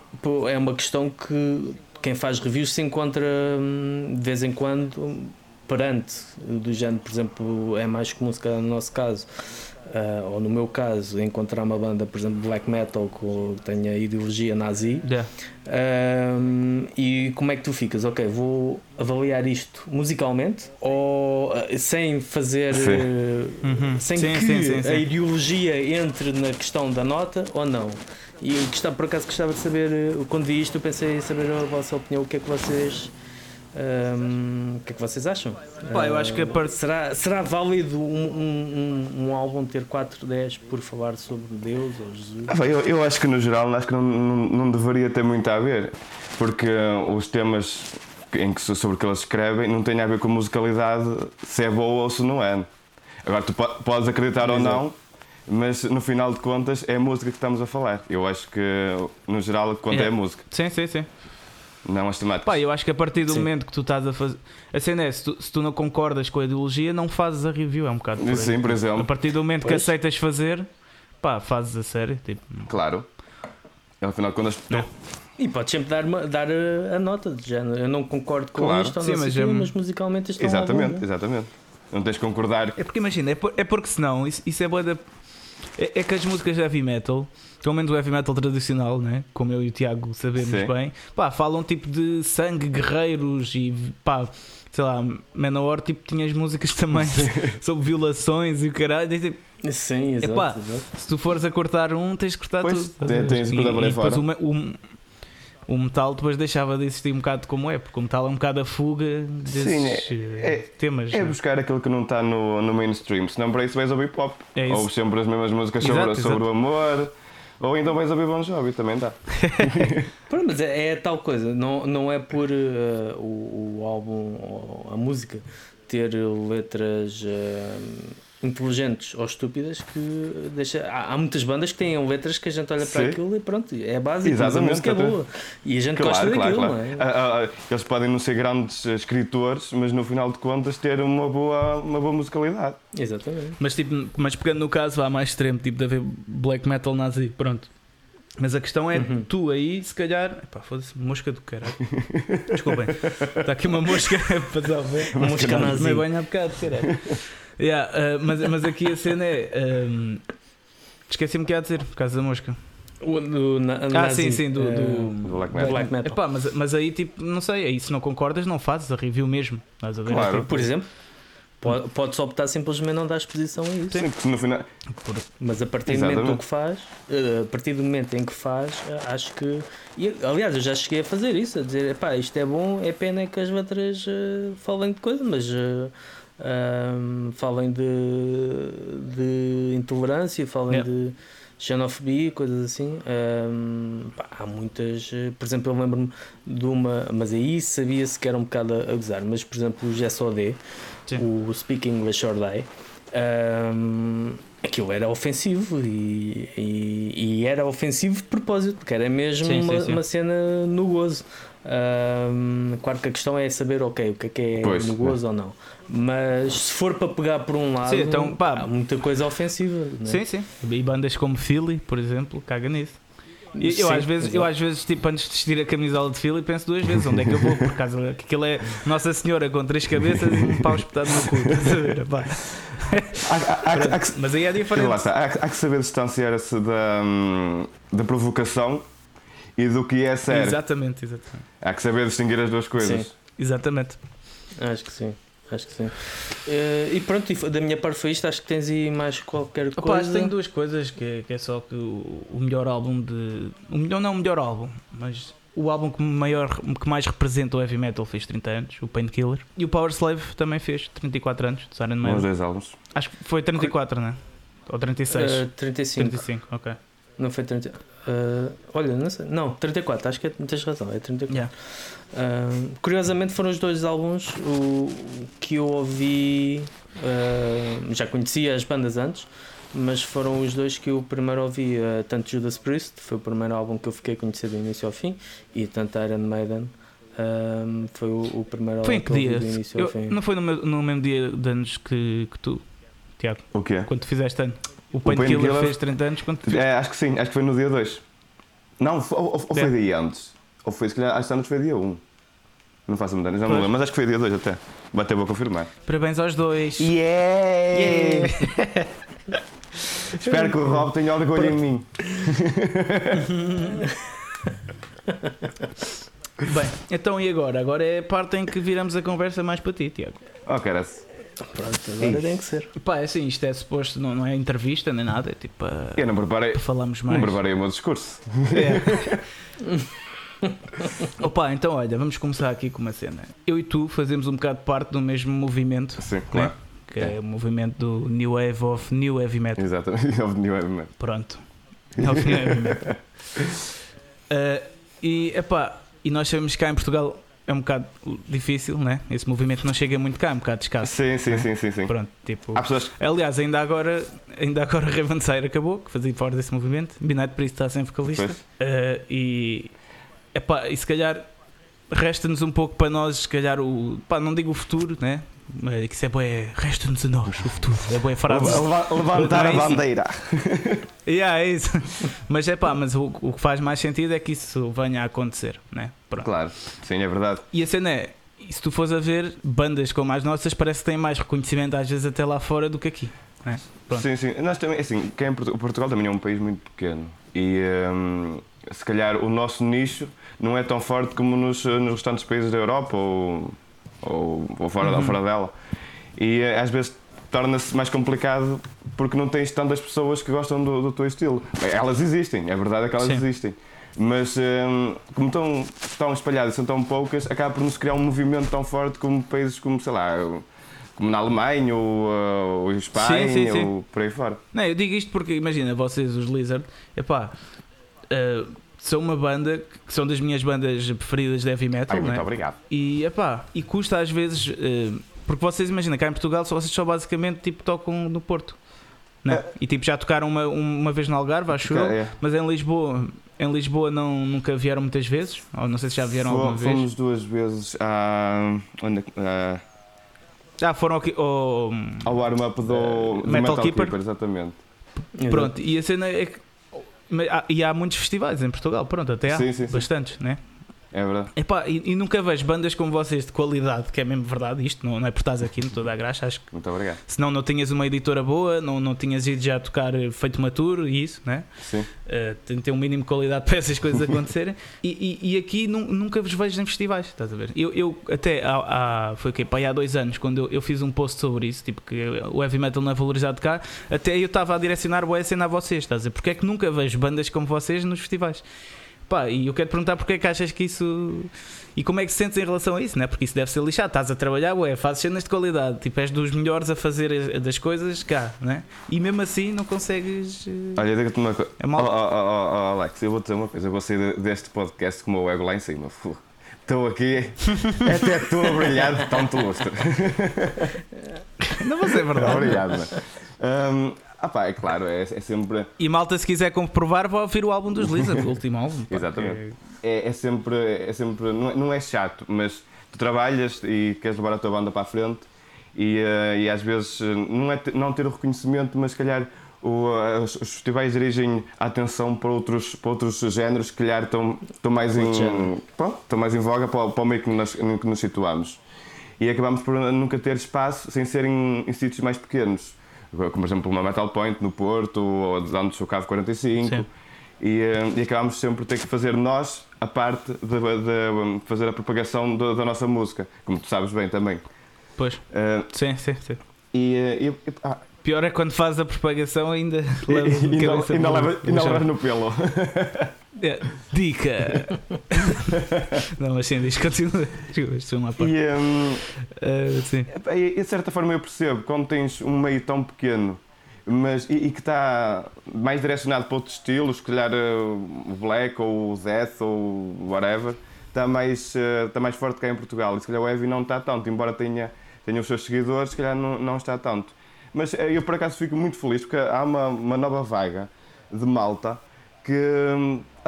é uma questão que quem faz reviews se encontra hum, de vez em quando perante do género, por exemplo, é mais comum se calhar no nosso caso, ah, ou no meu caso, encontrar uma banda, por exemplo, black metal que tenha ideologia nazi. Yeah. Ahm, e como é que tu ficas? Ok, vou avaliar isto musicalmente ou ah, sem fazer Sim. eh, Uhum. sem Sim, que sim, sim, sim. a ideologia entre na questão da nota ou não? E por acaso gostava de saber, eh, quando vi isto, eu pensei em saber a vossa opinião, o que é que vocês. Ahm, o que é que vocês acham? Pá, eu acho que a Ah, parte- será, será válido um, um, um, um álbum ter 4, 10 por falar sobre Deus ou Jesus? Ah, eu, eu acho que no geral acho que não, não, não deveria ter muito a ver, porque uh, os temas em que, sobre que eles escrevem não têm a ver com musicalidade, se é boa ou se não é. Agora tu po- podes acreditar ou não, mas no final de contas é a música que estamos a falar. Eu acho que no geral conta é Yeah. a música, Sim, sim, sim. Não as temáticas. Pá, eu acho que a partir do Sim. momento que tu estás a fazer. A cena é, se tu, se tu não concordas com a ideologia, não fazes a review, é um bocado. por. Sim, por A exemplo, partir do momento que Pois. aceitas fazer, pá, fazes a sério. Tipo, claro. Ao final de contas, É. E podes sempre dar, uma- dar a, a nota de género. Eu não concordo com Claro. isto, ou Sim, não mas quê, é- mas musicalmente isto é exatamente, bom. exatamente. Não tens de concordar. É porque imagina, é, por- é porque senão, isso, isso é boa da. É, é que as músicas de heavy metal, pelo menos o heavy metal tradicional, né? como eu e o Tiago sabemos Sim. bem, pá, falam tipo de sangue, guerreiros e pá, sei lá, Manowar tipo tinha as músicas *laughs* também sobre violações e o caralho. e, tipo, Sim, exato. Epá, exato. se tu fores a cortar um, tens de cortar Pois, tudo. tem- tens de E- cortar por aí e depois fora. o, o, o metal depois deixava de existir um bocado como é, porque o metal é um bocado a fuga desses Sim, eh, é- temas. É né? buscar aquilo que não está no, no mainstream, senão para isso vais ouvir pop. É isso. Ou sempre as mesmas músicas sobre, Exato, sobre exato. o amor, ou então vais ouvir Bon Jovi, também dá. *laughs* Mas é, é tal coisa, não, não é por eh, o, o álbum a música ter letras eh, inteligentes ou estúpidas que deixa. Há, há muitas bandas que têm letras que a gente olha para Sim. aquilo e pronto, é básico, a música é boa. E a gente Claro, gosta claro, daquilo, claro. não é? Ah, ah, ah, Eles podem não ser grandes escritores, mas no final de contas ter uma boa, uma boa musicalidade. Exatamente. Mas, tipo, mas pegando no caso há mais extremo, tipo de haver black metal nazi, pronto. Mas a questão é, Uhum. tu aí, se calhar. Epá, foda-se, mosca do caralho. Desculpem, está *laughs* aqui uma mosca a passar bem. Uma mosca nazi. Tomei banho há bocado, caralho. Yeah, ah, mas, mas aqui a cena é. ahm, Esqueci-me o que ia dizer, por causa da mosca. O, do, na, Ah, nazi, sim, sim, do- do- Do Black Metal. Black Metal. Epá, mas, mas aí, tipo, não sei, aí se não concordas, não fazes a review mesmo. Estás a ver? Claro. Tipo, Por exemplo, pode, pode-se optar simplesmente não dar exposição a isso. Sim, porque no final. Mas a partir do momento Exatamente. que faz, eh, a partir do momento em que faz, eh, acho que. E, aliás, eu já cheguei a fazer isso, a dizer, epá, isto é bom, é pena que as letras eh, falem de coisa, mas eh, ahm, falem de, de intolerância, falem Yeah. de xenofobia, coisas assim. Ahm, pá, há muitas, eh, por exemplo, eu lembro-me de uma, mas aí sabia-se que era um bocado a, gozar, mas por exemplo, o GSOD, Sim. o Speaking English or Die. Ahm, aquilo era ofensivo e, e, e era ofensivo de propósito, porque era mesmo Sim, sim, uma, sim. uma cena no gozo. Ahm, claro que a questão é saber, ok, o que é que é Pois, no gozo ou não. Mas se for para pegar por um lado, Sim, então, pá. há muita coisa ofensiva. é? Sim, sim. E bandas como Philly, por exemplo, caga nisso. E eu, Sim, às vezes, eu às vezes, tipo, antes de vestir a camisola de Philly, penso duas vezes onde é que eu vou, por causa que aquilo é Nossa Senhora com três cabeças e um pau espetado no cu. Há, há- há- Mas aí é diferente. está, há, há que saber distanciar-se da, hum, da provocação e do que é sério. Exatamente, exatamente. Há que saber distinguir as duas coisas. Sim. Exatamente. Acho que sim. Acho que sim. Eh, e pronto, da minha parte foi isto. Acho que tens aí mais qualquer Opa, coisa. acho que tenho duas coisas, que é, que é só que o, o melhor álbum de. O melhor, não o melhor álbum, mas o álbum que, maior, que mais representa o heavy metal fez 30 anos, o Painkiller. E o Power Slave também fez 34 anos, de Siren Os Maiden. dois álbuns. Acho que foi 34, né? Ou 36? Eh, 35. 35, ok. Não foi 30. eh, olha, não sei. Não, 34. Acho que é, tens razão. É 34. Yeah. Ah, curiosamente foram os dois álbuns o, que eu ouvi. ah, já conhecia as bandas antes, mas foram os dois que eu primeiro ouvi. ah, tanto Judas Priest, foi o primeiro álbum que eu fiquei conhecido do início ao fim, e tanto Iron Maiden. ah, foi o, o primeiro Foi em álbum que que eu dia? ouvi do início ao Eu- fim. não foi no, meu- no mesmo dia de anos que, que tu, Tiago, O quê? quando tu fizeste ano? O Painkiller Painkiller- fez 30 anos quando É, acho que sim, acho que foi no dia 2. Não, ou, ou, ou É. foi dia antes. Ou foi, se calhar, acho que antes foi dia 1. Um. Não faço mudança, já não lembro, mas acho que foi dia 2 até. Bateu, vou confirmar. Parabéns aos dois. Yeah! Yeah. *laughs* Espero que o Rob tenha orgulho em mim. *laughs* Bem, então e agora? Agora é a parte em que viramos a conversa mais para ti, Tiago. Oh, caras. Pronto, agora Isso. tem que ser. Pá, é assim, isto é suposto, não, não é entrevista nem nada, é tipo para Eu não preparei, falarmos mais. não preparei o meu discurso. É. *laughs* Opa, então olha, vamos começar aqui com uma cena. Eu e tu fazemos um bocado parte do mesmo movimento, Sim, claro. que é, o movimento do New Wave of New Heavy Metal. Exatamente. Houve nenhum argumento. Pronto. É o New Heavy Metal. Uh, *laughs* e, epá, e nós sabemos que cá em Portugal é um bocado difícil, né? Esse movimento não chega muito cá, é um bocado escasso. Sim, sim, sim, sim, sim. Pronto, tipo. Há pessoas Aliás, ainda agora, ainda agora *laughs* Ravensair acabou, que fazia fora desse movimento. Midnight Priest está sem vocalista. Uh, e, epá, e se calhar resta-nos um pouco para nós, se calhar, o. Pá, não digo o futuro, né? Mas que isso é bué, resta-nos a nós o futuro. É boa frase. Leva- levantar é a isso? bandeira. *laughs* Yeah, é isso. Mas é pá, mas o, o que faz mais sentido é que isso venha a acontecer, né? Pronto. Claro, sim, é verdade. E a cena é, se tu fores a ver, bandas como as nossas parece que têm mais reconhecimento às vezes até lá fora do que aqui. Né? Pronto. Sim, sim. Nós também, assim, quem é Portu- Portugal também é um país muito pequeno. E hum, se calhar o nosso nicho não é tão forte como nos, nos restantes países da Europa ou, ou, ou fora, Uhum. fora dela. E eh, às vezes torna-se mais complicado porque não tens tantas pessoas que gostam do, do teu estilo. Elas existem, é verdade é que elas Sim. existem. Mas hum, como estão, estão espalhadas, são tão poucas, acaba por nos criar um movimento tão forte como países como, sei lá, como na Alemanha ou, uh, ou Espanha Sim, sim, sim. ou por aí fora. Não, eu digo isto porque, imagina, vocês, os Lizard, epá, uh, são uma banda que são das minhas bandas preferidas de heavy metal, Ai, muito né? obrigado. E, epá, e custa às vezes, eh, porque vocês imaginam, cá em Portugal só, vocês só basicamente tipo, tocam no Porto. Né? É. E tipo, já tocaram uma, uma vez no Algarve, acho eu, É. mas em Lisboa, em Lisboa não, nunca vieram muitas vezes, ou não sei se já vieram Fo- alguma vez. Fomos duas vezes à, onde, é à- Já foram aqui, oh, ao warm-up do, do Metal Metal, Keeper. Keeper. exatamente. pronto, e a cena é que. Mas há- E há muitos festivais em Portugal, pronto, até há Sim, sim, sim. bastantes, né? É verdade. Epá, e, e nunca vejo bandas como vocês de qualidade, que é mesmo verdade isto, não, não é por estás aqui, não estou a dar graça, acho que Muito obrigado. senão não tinhas uma editora boa, não, não tinhas ido já tocar eh, feito maturo e isso, né? Sim. Uh, tem um mínimo de qualidade *laughs* para essas coisas acontecerem. E, e, e aqui nu- nunca vos vejo em festivais, estás a ver? Eu, eu até há, há, foi? Pá, aí há dois anos, quando eu, eu fiz um post sobre isso, tipo que o heavy metal não é valorizado cá, até eu estava a direcionar o cena a vocês, estás a ver? Porque é que nunca vejo bandas como vocês nos festivais? Pá, e eu quero te perguntar porque é que achas que isso. E como é que se sentes em relação a isso, né? Porque isso deve ser lixado. Estás a trabalhar, ué, fazes cenas de qualidade, tipo, és dos melhores a fazer as- das coisas cá, né? E mesmo assim não consegues. eh, Olha, diga-te uma coisa. É mal- Oh, oh, oh, oh, Alex, eu vou dizer uma coisa. Eu vou sair de- deste podcast com o meu ego lá em cima. Estou aqui, *laughs* até estou a brilhar de tanto lustre. Não vai ser verdade. Obrigado. mano. Hum, ah pá, é claro, é, é sempre. E malta, se quiser comprovar, vá ouvir o álbum dos Lizard, o último álbum. pá, Exatamente. É, é sempre. É sempre não, é, não é chato, mas tu trabalhas e queres levar a tua banda para a frente e, eh, e às vezes eh, não é te- não ter o reconhecimento, mas se calhar o, eh, os, os festivais dirigem a atenção para outros, para outros géneros que calhar estão, estão, mais em, pronto, estão mais em voga para, o- para o meio que em que nos situamos. E acabamos por nunca ter espaço sem ser em, em sítios mais pequenos. Como, por exemplo, uma Metal Point no Porto, ou antes o Cavo 45. Sim. E, eh, e acabámos sempre por ter que fazer nós a parte de, de fazer a propagação da, da nossa música, como tu sabes bem também. Pois, Eh, sim, sim, sim. e, eh, e- e- ah, Pior é quando faz a propagação ainda e- leva e- ainda, ainda leva- ainda levas no pelo. *laughs* É, Dica! *laughs* não, mas sim, diz, continua. Desculpa, isto foi uma parte. E, ehm, Ah, sim. E, de certa forma eu percebo, quando tens um meio tão pequeno mas, e, e que está mais direcionado para outros estilos, se calhar eh, o Black ou o Death ou whatever, está mais, eh, está mais forte cá em Portugal. E se calhar o Heavy não está tanto, embora tenha, tenha os seus seguidores, se calhar não, não está tanto. Mas eh, eu por acaso fico muito feliz porque há uma, uma nova vaga de malta que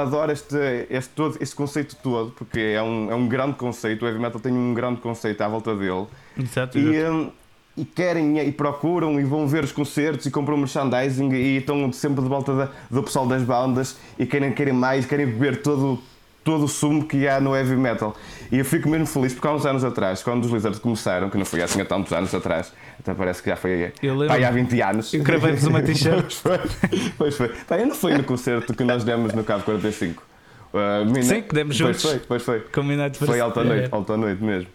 adora este, este, todo, este conceito todo, porque é um, é um grande conceito, o Heavy Metal tem um grande conceito à volta dele. Exato, E, exato. hum, e querem e procuram e vão ver os concertos e compram merchandising e estão sempre de volta da- do pessoal das bandas e querem, querem mais, querem beber todo, todo o sumo que há no heavy metal. E eu fico mesmo feliz porque há uns anos atrás, quando os Lizards começaram, que não foi assim há tantos anos atrás, até parece que já foi aí há 20 anos. Eu gravei-vos uma *laughs* t-shirt. pois foi, pois foi. Pá, eu não fui no concerto que nós demos no Cabo 45. Uh, mina- Sim, que demos pois juntos. Foi, pois foi. Combinado Foi alta noite, é. alta noite mesmo.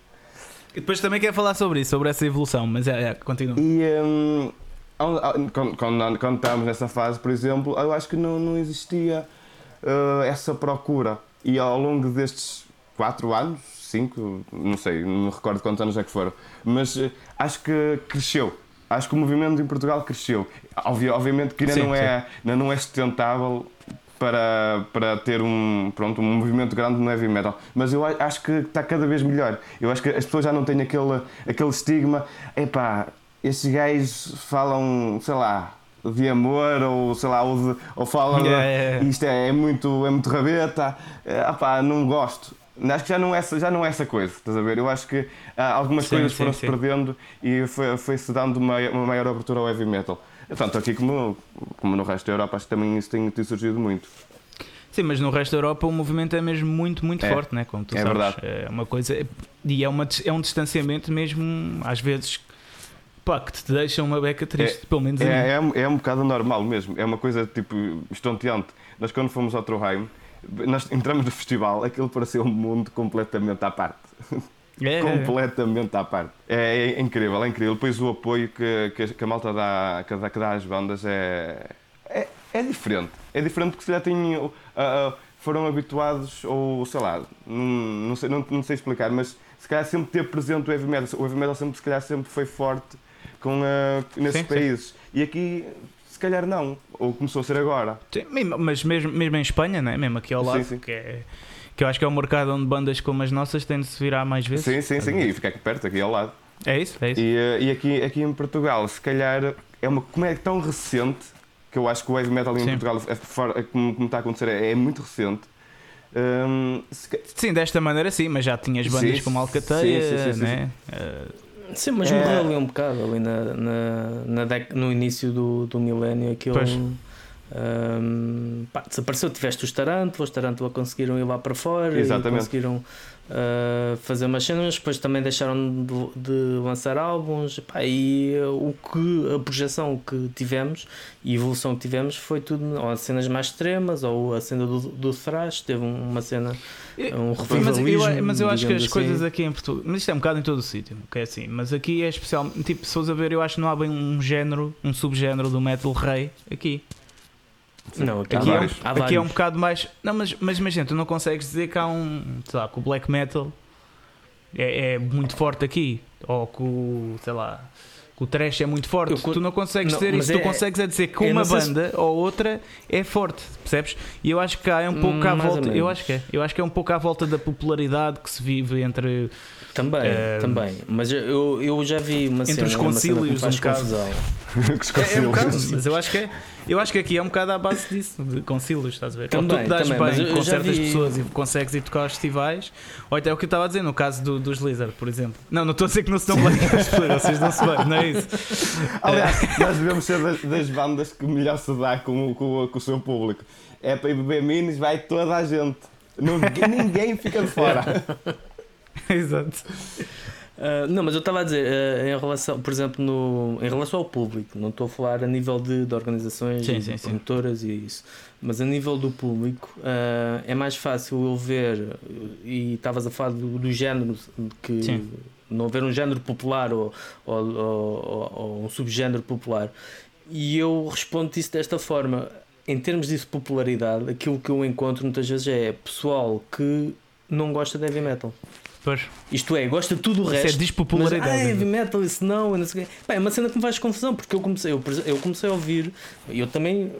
E depois também quero falar sobre isso, sobre essa evolução, mas é, é continua. E hum, há- quando, quando, quando estávamos nessa fase, por exemplo, eu acho que não, não existia uh, essa procura. E ao longo destes 4 anos, 5, não sei, não me recordo quantos anos é que foram, mas uh, acho que cresceu. Acho que o movimento em Portugal cresceu. Obvi- obviamente que ainda Sim, não, é, ainda não é sustentável para, para ter um, pronto, um movimento grande no heavy metal. Mas eu acho que está cada vez melhor. Eu acho que as pessoas já não têm aquele, aquele estigma. Epá, estes gajos falam, sei lá, de amor ou sei lá, ou, ou falam de- Yeah, yeah, isto é, é muito, é muito rabeta. É, epá, não gosto. Acho que já não, é, essa- já não é essa coisa, estás a ver? Eu acho que ah, algumas Sim, coisas foram-se perdendo e foi- foi-se dando uma, uma maior abertura ao heavy metal. Tanto aqui como, como no resto da Europa, acho que também isso tem, tem surgido muito. Sim, mas no resto da Europa o movimento é mesmo muito, muito É. forte, né? Como tu É sabes. verdade. É uma coisa. E é, uma, é um distanciamento mesmo, às vezes, pá, que te deixa uma beca triste, pelo menos. É, é, um- é um bocado normal mesmo, é uma coisa tipo estonteante. Nós, quando fomos ao Troheim, nós entramos no festival, aquilo parecia um mundo completamente à parte. É, é, é. completamente à parte. É, é incrível, é incrível. Depois o apoio que, que, a- que a malta dá, que, dá, que dá às bandas é, é, é diferente. É diferente porque se já têm, uh, uh, foram habituados, ou sei lá, não, não, sei, não, não sei explicar, mas se calhar sempre ter presente o heavy metal. O heavy metal sempre, se calhar sempre foi forte com, uh, nesses Sim, sim. países. E aqui, se calhar não. Ou começou a ser agora. Sim, mas mesmo, mesmo em Espanha, né? mesmo aqui ao Sim, lado, sim. Que, é, que eu acho que é um mercado onde bandas como as nossas têm de se virar mais vezes. Sim, sim, sim. E fica aqui perto, aqui ao lado. É isso, é isso. E, eh, e aqui, aqui em Portugal, se calhar, é uma, como é tão recente, que eu acho que o heavy metal em Sim. Portugal, é é como, como está a acontecer, é, é muito recente. Hum, se Sim, desta maneira sim, mas já tinhas bandas Sim, como Alcateia, sim, sim, sim, né? Eh, Sim, mas É. morreu ali um bocado, ali na, na, na dec- no início do, do milénio, aquilo Pois. Um, pá, desapareceu, tiveste os Taranto, os Taranto conseguiram ir lá para fora Exatamente. e conseguiram uh, fazer umas cenas, depois também deixaram de, de lançar álbuns pá, e uh, o que a projeção que tivemos e a evolução que tivemos foi tudo ou as cenas mais extremas ou a cena do, do thrash, teve uma cena um mas eu, mas eu acho que as assim. coisas aqui em Portugal, mas isto é um bocado em todo o sítio, que é assim, mas aqui é especial, tipo, se fores a ver, eu acho que não há bem um género, um subgénero do metal rei aqui. Não, aqui, aqui, é, um, aqui é um bocado mais. Não, mas, mas imagina, tu não consegues dizer que há um. Sei lá, que o black metal é, é muito forte aqui. Ou que o. sei lá. Que o trash é muito forte. Eu, tu não consegues não, dizer isso. É, tu consegues é dizer que uma banda se... ou outra é forte, percebes? E eu acho que há é um pouco hum, à volta. Eu acho que é. Eu acho que é um pouco à volta da popularidade que se vive entre. Também, uh, também. Mas eu, eu já vi uma entre cena. Entre os concílios, um bocado. *laughs* é, é um bocado, mas eu acho que é. Eu acho que aqui é um bocado à base disso, de concílios, estás a ver? Também, ou tu dás também, bem com certas vi... pessoas e consegues ir tocar aos festivais, ou até o que eu estava a dizer no caso do, dos Lizard, por exemplo. Não, não estou a dizer que não se dão bem com as pessoas, vocês não se bem, não é isso. Aliás, nós devemos ser das, das, bandas que melhor se dá com, com, com o seu público. É para ir beber minis, vai toda a gente. Não, ninguém fica de fora. *laughs* Exato. Uh, não, mas eu estava a dizer, uh, em relação, por exemplo, no, em relação ao público, não estou a falar a nível de, de organizações sim, e promotoras e isso, mas a nível do público uh, é mais fácil eu ver, e estavas a falar do, do género, que sim. não haver um género popular ou, ou, ou, ou um subgénero popular, e eu respondo isso desta forma. Em termos de popularidade, aquilo que eu encontro muitas vezes é pessoal que não gosta de heavy metal. Pois. Isto é, gosta de tudo o resto. Isso é despopularidade. Mas, ah, heavy metal, isso não, não sei é uma cena que me faz confusão, porque eu comecei, eu, eu comecei a ouvir, eu também,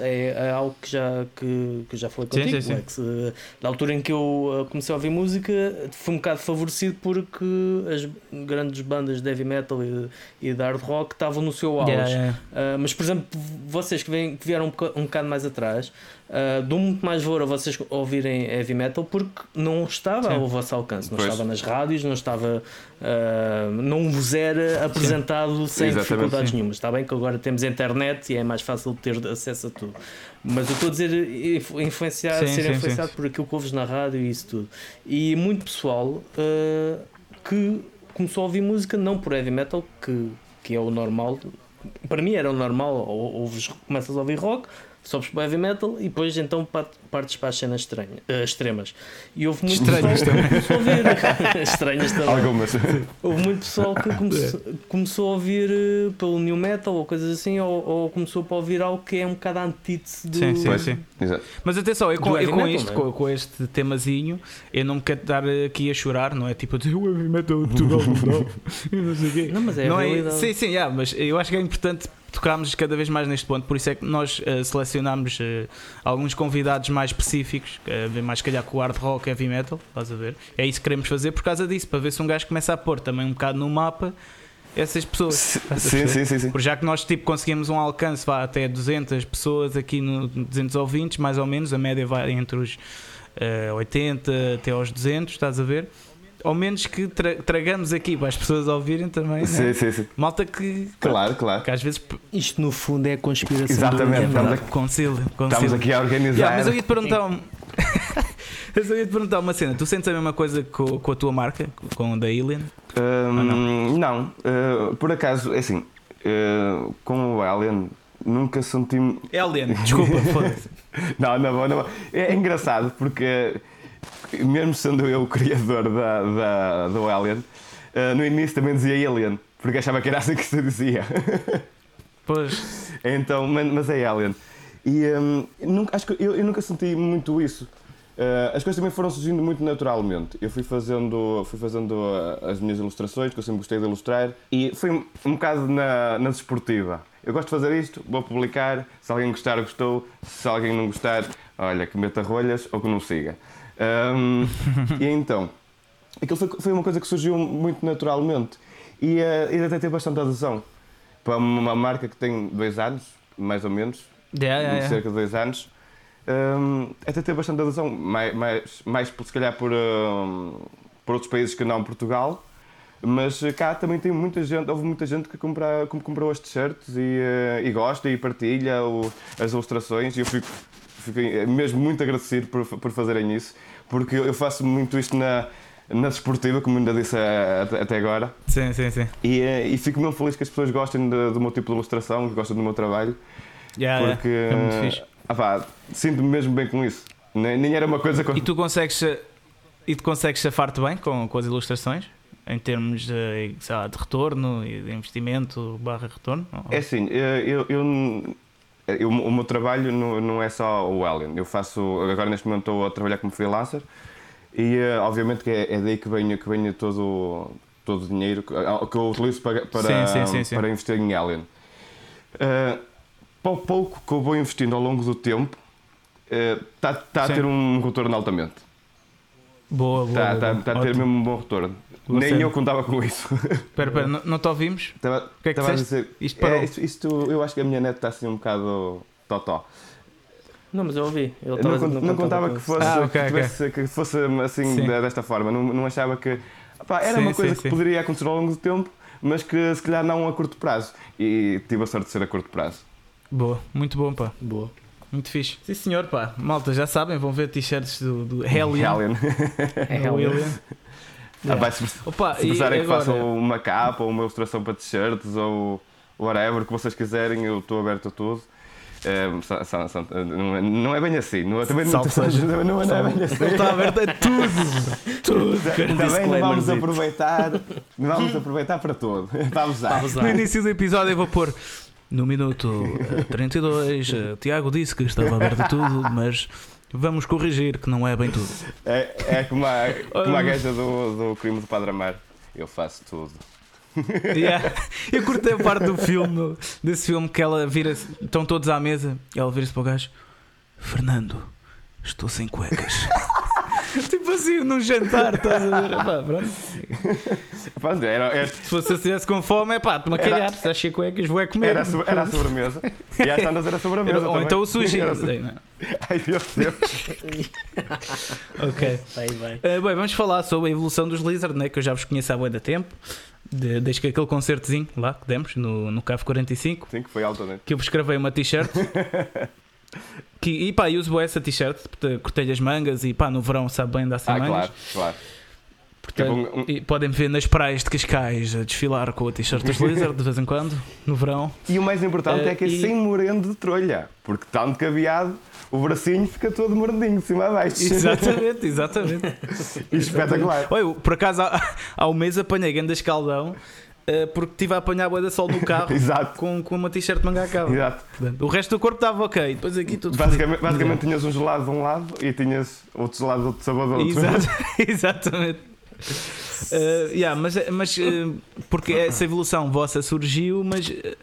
é, é algo que já, que, que já falei contigo, sim, sim, Alex. Sim. Da altura em que eu uh, comecei a ouvir música, fui um bocado favorecido porque as grandes bandas de heavy metal e, e de hard rock estavam no seu auge. Yeah, yeah. Uh, mas, por exemplo, vocês que, vêm, que vieram um, um bocado mais atrás, uh, dou muito mais valor a vocês ouvirem heavy metal porque não estava Sim. ao vosso alcance, não pois. estava nas rádios, não estava. Uh, não vos era apresentado Sim. sem Exatamente, dificuldades sim. nenhumas. Está bem que agora temos internet e é mais fácil ter acesso a tudo. Mas eu estou a dizer influenciar, sim, ser influenciado por aquilo que ouves na rádio e isso tudo. E muito pessoal uh, que começou a ouvir música não por heavy metal, que, que é o normal. Para mim era o normal, ou, ou começas a ouvir rock, sobes para o heavy metal e depois então partes para as cenas estranhas, uh, extremas. E houve muito estranhas pessoal também. começou a ouvir *laughs* estranhas também. Algumas. Houve muito pessoal que começou, começou a ouvir uh, pelo new metal ou coisas assim, ou, ou, começou para ouvir algo que é um bocado a antítese do. Sim, sim, sim. Exato. Mas atenção, eu com, eu com metal, isto, é? com, com, este temazinho, eu não me quero dar aqui a chorar, não é tipo o heavy metal Portugal *laughs* não, não sei o quê. Não, mas é não é, Sim, sim, yeah, mas eu acho que é importante tocámos cada vez mais neste ponto, por isso é que nós uh, selecionámos uh, alguns convidados mais específicos, uh, mais se calhar com o hard rock, heavy metal, estás a ver? É isso que queremos fazer por causa disso, para ver se um gajo começa a pôr também um bocado no mapa essas pessoas. Sim, sim, sim, sim. Por já que nós tipo, conseguimos um alcance vá, até 200 pessoas aqui no 200 ouvintes, mais ou menos, a média vai entre os uh, 80 até aos 200, estás a ver? Ao menos que tra tragamos aqui para as pessoas ouvirem também. Sim, né? sim, sim. Malta que. Claro, claro. Que às vezes. Isto no fundo é a conspiração. Exatamente. Estamos, aqui, concílio, estamos aqui a organizar. Yeah, mas eu ia te perguntar. Um... *laughs* mas eu ia te perguntar uma cena. Tu sentes a mesma coisa com, com a tua marca, com a da Alien? Um, não. não. Uh, por acaso, é assim. Uh, com o Alien nunca senti. Alien, desculpa, *laughs* foda-se. não, não, não. É engraçado porque *laughs* mesmo sendo eu o criador da, da, do Alien, uh, no início também dizia Alien, porque achava que era assim que se dizia. *laughs* Pois. então, mas é Alien. E um, nunca, acho que eu, eu, nunca senti muito isso. Uh, as coisas também foram surgindo muito naturalmente. Eu fui fazendo, fui fazendo uh, as minhas ilustrações, que eu sempre gostei de ilustrar, e foi um, um bocado na, na desportiva. Eu gosto de fazer isto, vou publicar. Se alguém gostar, gostou. Se alguém não gostar, olha, que meta rolhas ou que não siga. Um, *laughs* e então, aquilo foi, foi, uma coisa que surgiu muito naturalmente e, uh, e até teve bastante adesão para uma marca que tem dois anos, mais ou menos, yeah, yeah, yeah. cerca de dois anos. Um, até teve bastante adesão, mais, mais, mais se calhar por, um, por outros países que não Portugal. Mas eh, cá também tem muita gente, houve muita gente que, compra, que comprou as t-shirts e, eh, e gosta e partilha o, as ilustrações e eu fico, fico mesmo muito agradecido por, por fazerem isso, porque eu faço muito isto na, na desportiva, como ainda disse até- agora, Sim, sim, sim. e, eh, e fico mesmo feliz que as pessoas gostem de- do meu tipo de ilustração, que gostem do meu trabalho, Yeah, yeah. porque É muito fixe. ah pá, sinto-me mesmo bem com isso. Nem, nem era uma coisa que E tu consegues e tu consegues safar-te bem com, com as ilustrações? Em termos de, lá, de retorno e de investimento barra retorno? É assim, eh, eu, eu- eu- o meu trabalho não, não é só o Alien. Eu faço, agora neste momento estou a trabalhar como freelancer e eh, obviamente que é, é daí que venho, que venho todo, todo o dinheiro que, que eu utilizo para, para, Sim, sim, sim, para investir em Alien. Eh, para o pouco que eu vou investindo ao longo do tempo, está a Sim. ter um retorno altamente. Boa, boa. Está tá, boa. tá a ter mesmo um bom retorno. Nem eu contava com isso. Espera, espera, não, não te ouvimos? Estava, que é que estava a disseste? dizer, Isto parou. é, isto, isto- eu acho que a minha net está assim um bocado totó. Não, mas eu ouvi. Ele Eu não, con- não contava que fosse, Ah, ok, que, tivesse- que fosse assim Sim. de- desta forma. Não, não achava que. Pá, era Sim, uma coisa sim, que sim. poderia acontecer ao longo do tempo, mas que se calhar não a curto prazo. E tive a sorte de ser a curto prazo. Boa, muito bom, pá. Boa. Muito fixe. Sim, senhor, pá. Malta, já sabem, vão ver t-shirts do, do Hellion. *laughs* Alien. Do Hellion. *laughs* Ah, pá, se, Opa, se e precisarem que agora? façam uma capa ou uma ilustração para t-shirts ou whatever que vocês quiserem, eu estou aberto a tudo. É, são- são- são- não, é, não é bem assim. Não é, também não, seja. *laughs* não, é- não é bem assim. Ele está aberto a tudo. *laughs* Tudo. Também não vamos aproveitar, não vamos aproveitar para tudo. *laughs* Vamos lá. Vamos lá. No início do episódio eu vou pôr no minuto eh, 32. eh, Tiago disse que estava aberto a tudo, mas vamos corrigir que não é bem tudo. É, é como a, *laughs* como a gaja do, do crime do Padre Amar. Eu faço tudo. *laughs* Yeah. Eu curtei a parte do filme, desse filme que ela vira estão todos à mesa, e ela vira-se para o gajo: Fernando, estou sem cuecas. *laughs* tipo assim, num jantar, estás a ver? Epá, pronto. Pronto, era, era, Se fosse estivesse com fome, é pá, a Era- cagar, se estás sem cuecas, vou é comer. era, a era a sobremesa. E às tantas era a sobremesa. Ou também. então o sushi. Era *laughs* Ai meu Deus. *laughs* Ok. Vai, vai. Uh, bem, vamos falar sobre a evolução dos Lizard, né, que eu já vos conheço há bué da tempo, de- desde que aquele concertozinho lá que demos no, no CAF 45, Sim, que foi altamente. que eu vos gravei uma t-shirt. *laughs* que, e pá, eu uso essa t-shirt, cortei-lhe as mangas e pá, no verão sabe bem dar sem Ah, mangas. claro, claro. Portanto, Tipo, um- um- e podem ver nas praias de Cascais a desfilar com a t-shirt dos Lizard de vez em quando, no verão. E o mais importante Eh, é que é e- sem moreno de trolha. Porque tanto cabeado, o bracinho fica todo morentinho, de cima a baixo. Exatamente, exatamente. *laughs* Espetacular. Olha, por acaso há, há um mês apanhei grande escaldão uh, porque estive a apanhar bué da sol no *laughs* carro com, com uma t-shirt de manga à cava. Exato. Portanto, O resto do corpo estava ok, depois aqui tudo Basicamente, basicamente tinhas um gelado de um lado e tinhas outro gelado de outro sabor do outro. Exato, *laughs* exatamente. Uh, *laughs* yeah, mas mas uh, porque essa evolução vossa surgiu, mas uh,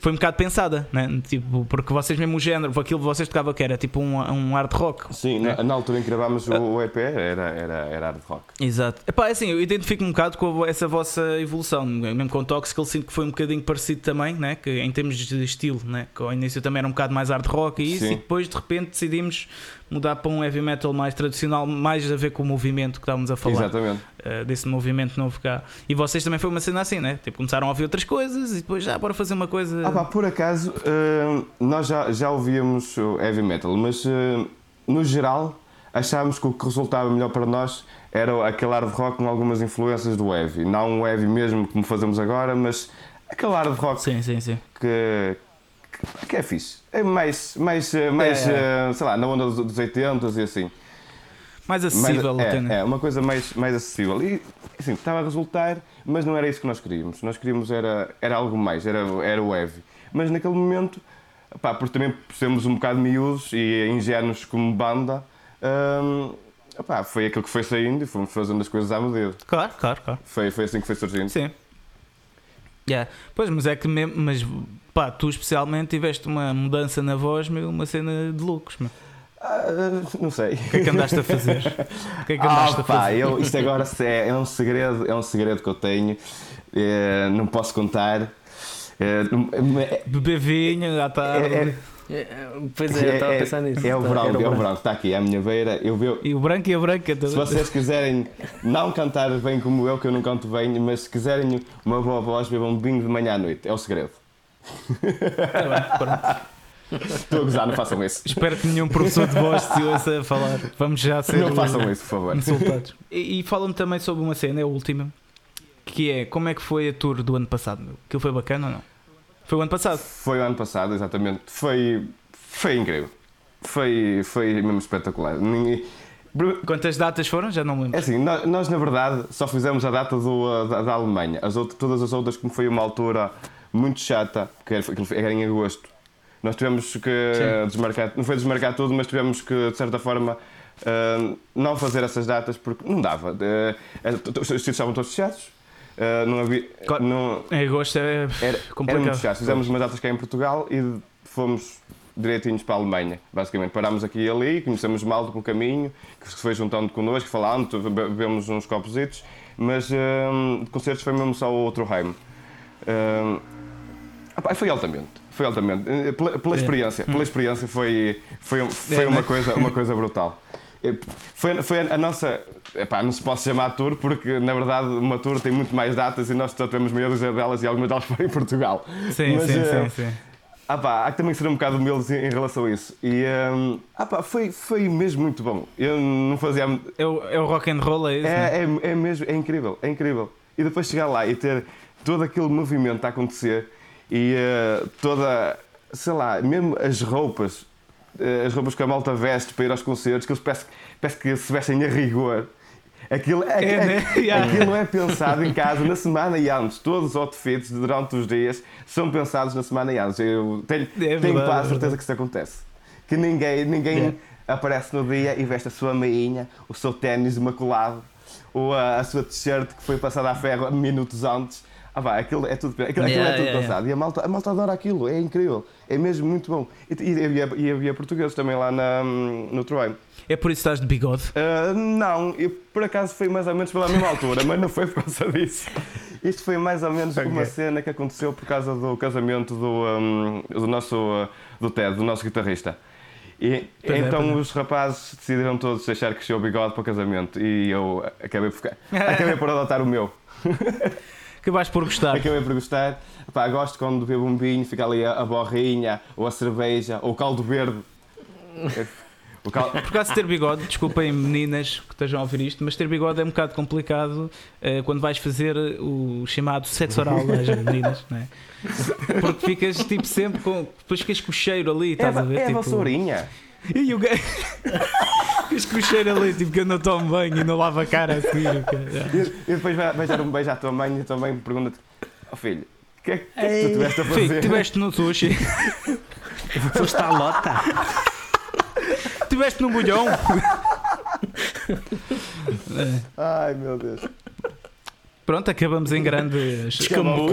foi um bocado pensada, né? Tipo, porque vocês mesmo o género, aquilo que vocês tocavam que era tipo um, um hard rock. Sim, na, na altura em que gravámos o, o EP era, era, era hard rock. Exato. Epá, é assim, eu identifico um bocado com essa vossa evolução, mesmo com o Toxic, ele sinto que foi um bocadinho parecido também, né? que em termos de estilo, né? que ao início também era um bocado mais hard rock e isso, Sim. e depois de repente decidimos mudar para um heavy metal mais tradicional, mais a ver com o movimento que estávamos a falar, Exatamente. eh, desse movimento novo cá. E vocês também foi uma cena assim, né? Tipo, começaram a ouvir outras coisas e depois já, bora fazer uma coisa. Ah, pá, por acaso, eh, nós já, já ouvíamos o heavy metal, mas eh, no geral achámos que o que resultava melhor para nós era aquele hard rock com algumas influências do heavy. Não o heavy mesmo como fazemos agora, mas aquele hard rock Sim, sim, sim. que, que, é fixe. É mais, mais, eh, mais É, eh, sei lá, na onda dos, dos 80 e assim. Mais Mais- acessível até, né? é, é, uma coisa mais, mais acessível. E assim, estava a resultar, mas não era isso que nós queríamos. Nós queríamos era, era algo mais, era, era o heavy. Mas naquele momento, pá, por também sermos um bocado miúdos e ingênuos como banda, hum, pá, foi aquilo que foi saindo e fomos fazendo as coisas à medida. Claro, claro, claro. Foi, foi assim que foi surgindo. Sim. Yeah. Pois, mas é que mesmo, mas pá, tu especialmente tiveste uma mudança na voz, meu, uma cena de loucos, meu. Ah, não sei. O que é que andaste a fazer? O que é que Ah, andaste a pá, fazer? eu, isto agora é, é um segredo, é um segredo que eu tenho, eh, não posso contar. É- Beber vinho à tarde. É, é- É, Pois é, eu estava a pensar nisso. é o Tá, branco, é o branco, está aqui à minha beira. Eu, eu, E o branco e a branca. se vocês quiserem não cantar bem como eu, que eu não canto bem, mas se quiserem uma boa voz, bebam vinho de manhã à noite. É o segredo. Estou a gozar, não façam isso. Espero que nenhum professor de voz se ouça falar. Vamos já ser Não façam isso, por favor. insultados. E, e fala-me também sobre uma cena, é a última, que é como é que foi a tour do ano passado? Meu? Aquilo foi bacana ou não? Foi o ano passado. Foi o ano passado, exatamente. Foi, foi incrível. Foi, foi mesmo espetacular. Ninguém- Quantas datas foram? Já não me É lembro. assim, nós, nós, na verdade só fizemos a data do, da, da Alemanha. As outras, todas as outras, como foi uma altura muito chata, que era, era em agosto, nós tivemos que uh, desmarcar, não foi desmarcar tudo, mas tivemos que, de certa forma, uh, não fazer essas datas porque não dava. Uh, era- os sítios estavam todos fechados, uh, não havia. Claro. Não, Em agosto é era, era complicado. muito chato. Fizemos umas datas cá em Portugal e fomos direitinhos para a Alemanha, basicamente. Parámos aqui e ali, conhecemos malta pelo caminho, que se foi juntando connosco, falando, bebemos uns copositos, mas hum, de concertos foi mesmo só o outro Heim. Hum, opá, foi altamente, foi altamente. Eh, Pela, pela experiência, pela experiência foi, foi, foi É, uma, né? coisa, uma coisa brutal. Eh, Foi, foi a nossa. Epá, não se pode chamar tour porque, na verdade, uma tour tem muito mais datas e nós só temos meia dúzia delas e algumas delas *laughs* foram em Portugal. Sim, Mas, sim, eh, sim, sim. ah pá, há que também ser um bocado humildes em relação a isso. E hum, ah pá, foi, foi mesmo muito bom. Eu não fazia. É o, é o rock and roll, é isso? né? É, é, é mesmo, é incrível, é incrível. E depois chegar lá e ter todo aquele movimento a acontecer e eh, toda, sei lá, mesmo as roupas, eh, as roupas que a malta veste para ir aos concertos, que eles parece, parece que se vestem a rigor. Aquilo é, É, né? Aquilo é pensado em casa na semana e antes. Todos os outfits durante os dias são pensados na semana e antes. Eu tenho, É tenho quase é certeza que isso acontece. Que ninguém, ninguém Yeah. aparece no dia e veste a sua meinha, o seu ténis imaculado, ou a, a sua t-shirt que foi passada a ferro minutos antes. Ah, vai, aquilo é tudo, aquilo, aquilo Yeah, é tudo yeah, pensado. E a malta, a malta adora aquilo, é incrível, é mesmo muito bom. E, e havia, e havia portugueses também lá na, no Troy. É por isso que estás de bigode. Ah, não, eu, por acaso foi mais ou menos pela mesma altura, *laughs* mas não foi por causa disso. Isto foi mais ou menos uma cena que aconteceu por causa do casamento do, hum, do nosso ah, do Ted, do nosso guitarrista. E, Pois é, então pois é. os rapazes decidiram todos deixar crescer o bigode para o casamento e eu acabei por, acabei por adotar o meu. *laughs* Acabaste por gostar. Acabei por gostar. Pá, gosto quando bebo um vinho, fica ali a, a borrinha, ou a cerveja, ou o caldo verde. *laughs* O cal... Por causa de ter bigode, desculpem meninas que estejam a ouvir isto, mas ter bigode é um bocado complicado eh, quando vais fazer o chamado sexo oral às *laughs* meninas, não é? Porque ficas tipo sempre com. Depois ficas com o cheiro ali, É, estás a ver? é a tipo, vassourinha. E o gajo. *laughs* O cheiro ali, tipo que eu não tomo banho e não lavo a cara a seguir. E, e depois vai, vai dar um beijo à tua mãe e a tua mãe pergunta-te: Ó filho, o que é que, que é que tu tiveste a fazer? Filho, estiveste no sushi, *laughs* Foste à lota. estiveste no bolhão. Ai meu Deus. Pronto, acabamos em grande.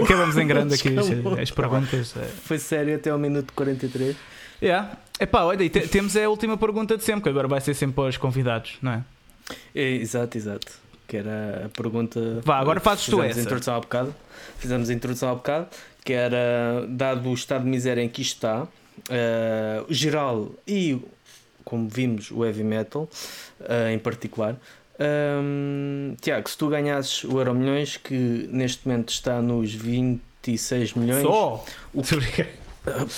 Acabamos em grande aqui as, as perguntas. é. Foi sério até ao minuto 43. Yeah. Epá, olha, e te- temos a última pergunta de sempre, que agora vai ser sempre para os convidados, não é? É, exato, exato. Que era a pergunta. Vá, agora fazes tu Fizemos essa. A introdução há bocado. Fizemos a introdução há bocado. Que era, dado o estado de miséria em que isto está, o geral e, como vimos, o heavy metal eh, em particular. Hum, Tiago, se tu ganhasses o Euro Milhões, que neste momento está nos 26 milhões, Só! O ah,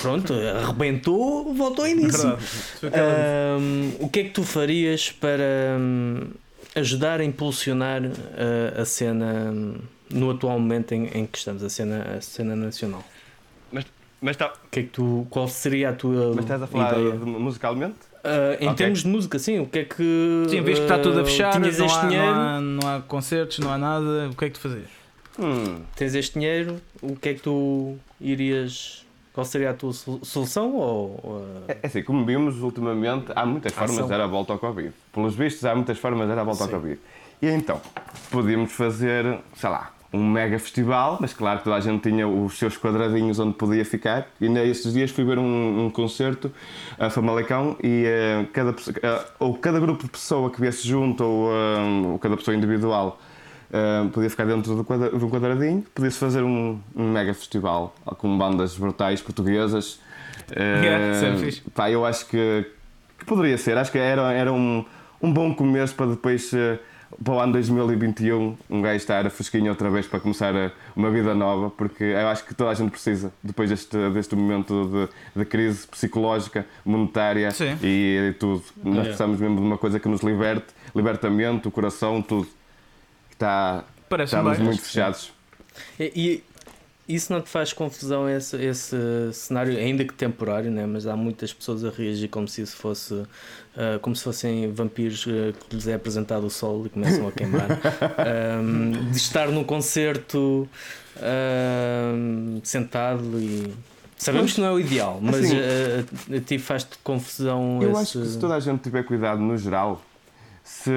pronto, arrebentou, voltou ao início. Hum, o que é que tu farias para hum, ajudar a impulsionar uh, a cena hum, no atual momento em, em que estamos, a cena, a cena nacional? Mas, tá, O que é que tu, qual seria a tua mas estás a falar ideia? de- musicalmente? Uh, em Ok. termos de música, sim, o que é que. Sim, visto que está tudo a uh, fechar, não este há, dinheiro, não, há, não há concertos, não há nada, o que é que tu fazes? Hum, tens este dinheiro, o que é que tu irias. Qual seria a tua sol- solução? Ou, uh, é é assim, como vimos ultimamente, há muitas formas Ação. de dar a volta ao Covid. Pelos vistos, há muitas formas de dar a volta Sim. ao Covid. E então, podíamos fazer, sei lá, um mega festival, mas claro que toda a gente tinha os seus quadradinhos onde podia ficar. E nestes dias fui ver um, um concerto a Famalicão e eh, cada, eh, ou cada grupo de pessoa que viesse junto ou, eh, ou cada pessoa individual podia ficar dentro do, quadra, um quadradinho, podia-se fazer um, um mega festival com bandas brutais portuguesas *laughs* Yeah, Eh, fixe. pá, eu acho que, que poderia ser. Acho que era, era um, um bom começo para depois, eh, para o ano 2021, um gajo estar fresquinho outra vez para começar eh, uma vida nova, porque eu acho que toda a gente precisa, depois deste, deste momento de, de crise psicológica, monetária Sim. e, e tudo. Nós Yeah. precisamos mesmo de uma coisa que nos liberte, liberta a mente, o coração, tudo. Está, estamos bem. muito fechados. E, e isso não te faz confusão, esse, esse cenário, ainda que temporário, né? mas há muitas pessoas a reagir como se isso fosse ah, como se fossem vampiros ah, que lhes é apresentado o sol e começam a queimar. *laughs* Ahm, de estar num concerto ahm, sentado e. Sabemos Mas, que não é o ideal, mas assim, ah, a ti faz-te confusão Eu esse... acho que se toda a gente tiver cuidado no geral, se,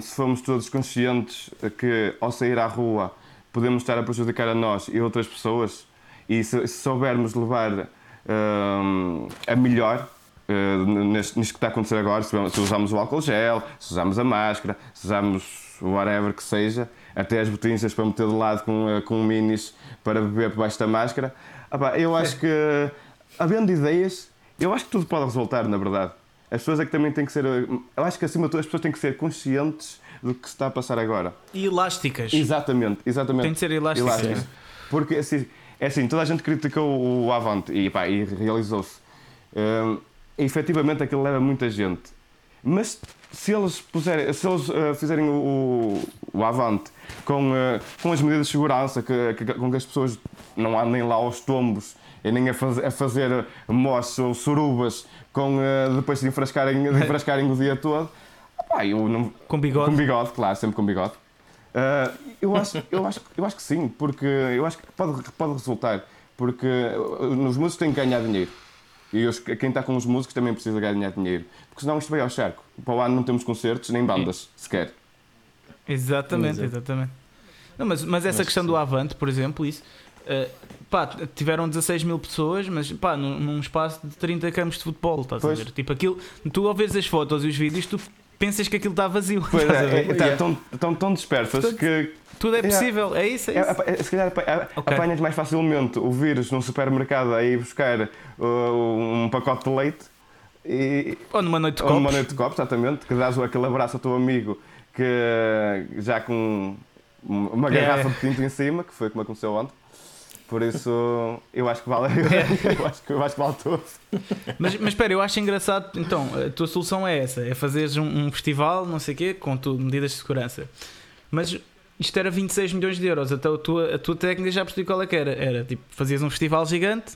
se formos todos conscientes que ao sair à rua podemos estar a prejudicar a nós e outras pessoas, e se, se soubermos levar hum, a melhor hum, neste, nisto que está a acontecer agora, se, se usamos o álcool gel, se usamos a máscara, se usamos o whatever que seja, até as botinhas para meter de lado com, eh, com minis para beber por baixo da máscara, ah pá, eu acho que havendo ideias, eu acho que tudo pode resultar, na verdade. As pessoas é que também têm que ser. Eu acho que acima de tudo as pessoas têm que ser conscientes do que se está a passar agora. E elásticas. Exatamente, exatamente. Tem de ser elásticas. Elásticas. Porque assim, é assim, toda a gente criticou o Avante e, pá, e realizou-se. E, efetivamente aquilo leva muita gente. Mas se eles, puserem, se eles eh, fizerem o, o Avante com, eh, com as medidas de segurança, que, que- com que as pessoas não andem lá aos tombos e nem a, faz, a fazer moços ou surubas com, eh, depois de enfrascarem, de *laughs* enfrascarem o dia todo, pá, eu não, Com bigode. com bigode, claro, sempre com bigode. Ah, eu, acho, eu, acho, eu acho que sim, porque eu acho que pode, pode resultar. Porque uh, os músicos têm que ganhar dinheiro. E os- quem está com os músicos também precisa ganhar dinheiro. Porque senão isto vai ao charco. Para o ano não temos concertos nem bandas, sequer. Exatamente, exatamente. Não, mas, mas essa Acho questão que do. Avante, por exemplo, isso. Eh, pá, tiveram 16 mil pessoas, mas pá, num, num espaço de 30 campos de futebol, estás Pois. a ver? Tipo, aquilo, tu ao veres as fotos e os vídeos, tu pensas que aquilo está vazio. Pois estás a é, ver? é, tá, tão, tão, tão dispersas Portanto, que Tudo é possível, é isso, é é, isso. é, se calhar apa- a- Ok. apanhas mais facilmente o vírus num supermercado a ir buscar uh, um pacote de leite e, Ou numa noite de Ou copos. numa noite de copos, exatamente, que dás aquele abraço ao teu amigo que já com uma É. garrafa de tinto em cima, que foi como aconteceu ontem. Por isso, eu acho que vale, *laughs* eu acho que, eu acho que vale tudo. Mas, mas espera, eu acho engraçado. Então, a tua solução é essa: é fazeres um, um festival, não sei o quê, com tu, medidas de segurança. Mas isto era 26 milhões de euros. Então a tua, a tua técnica já percebi qual é que era. Era tipo, fazias um festival gigante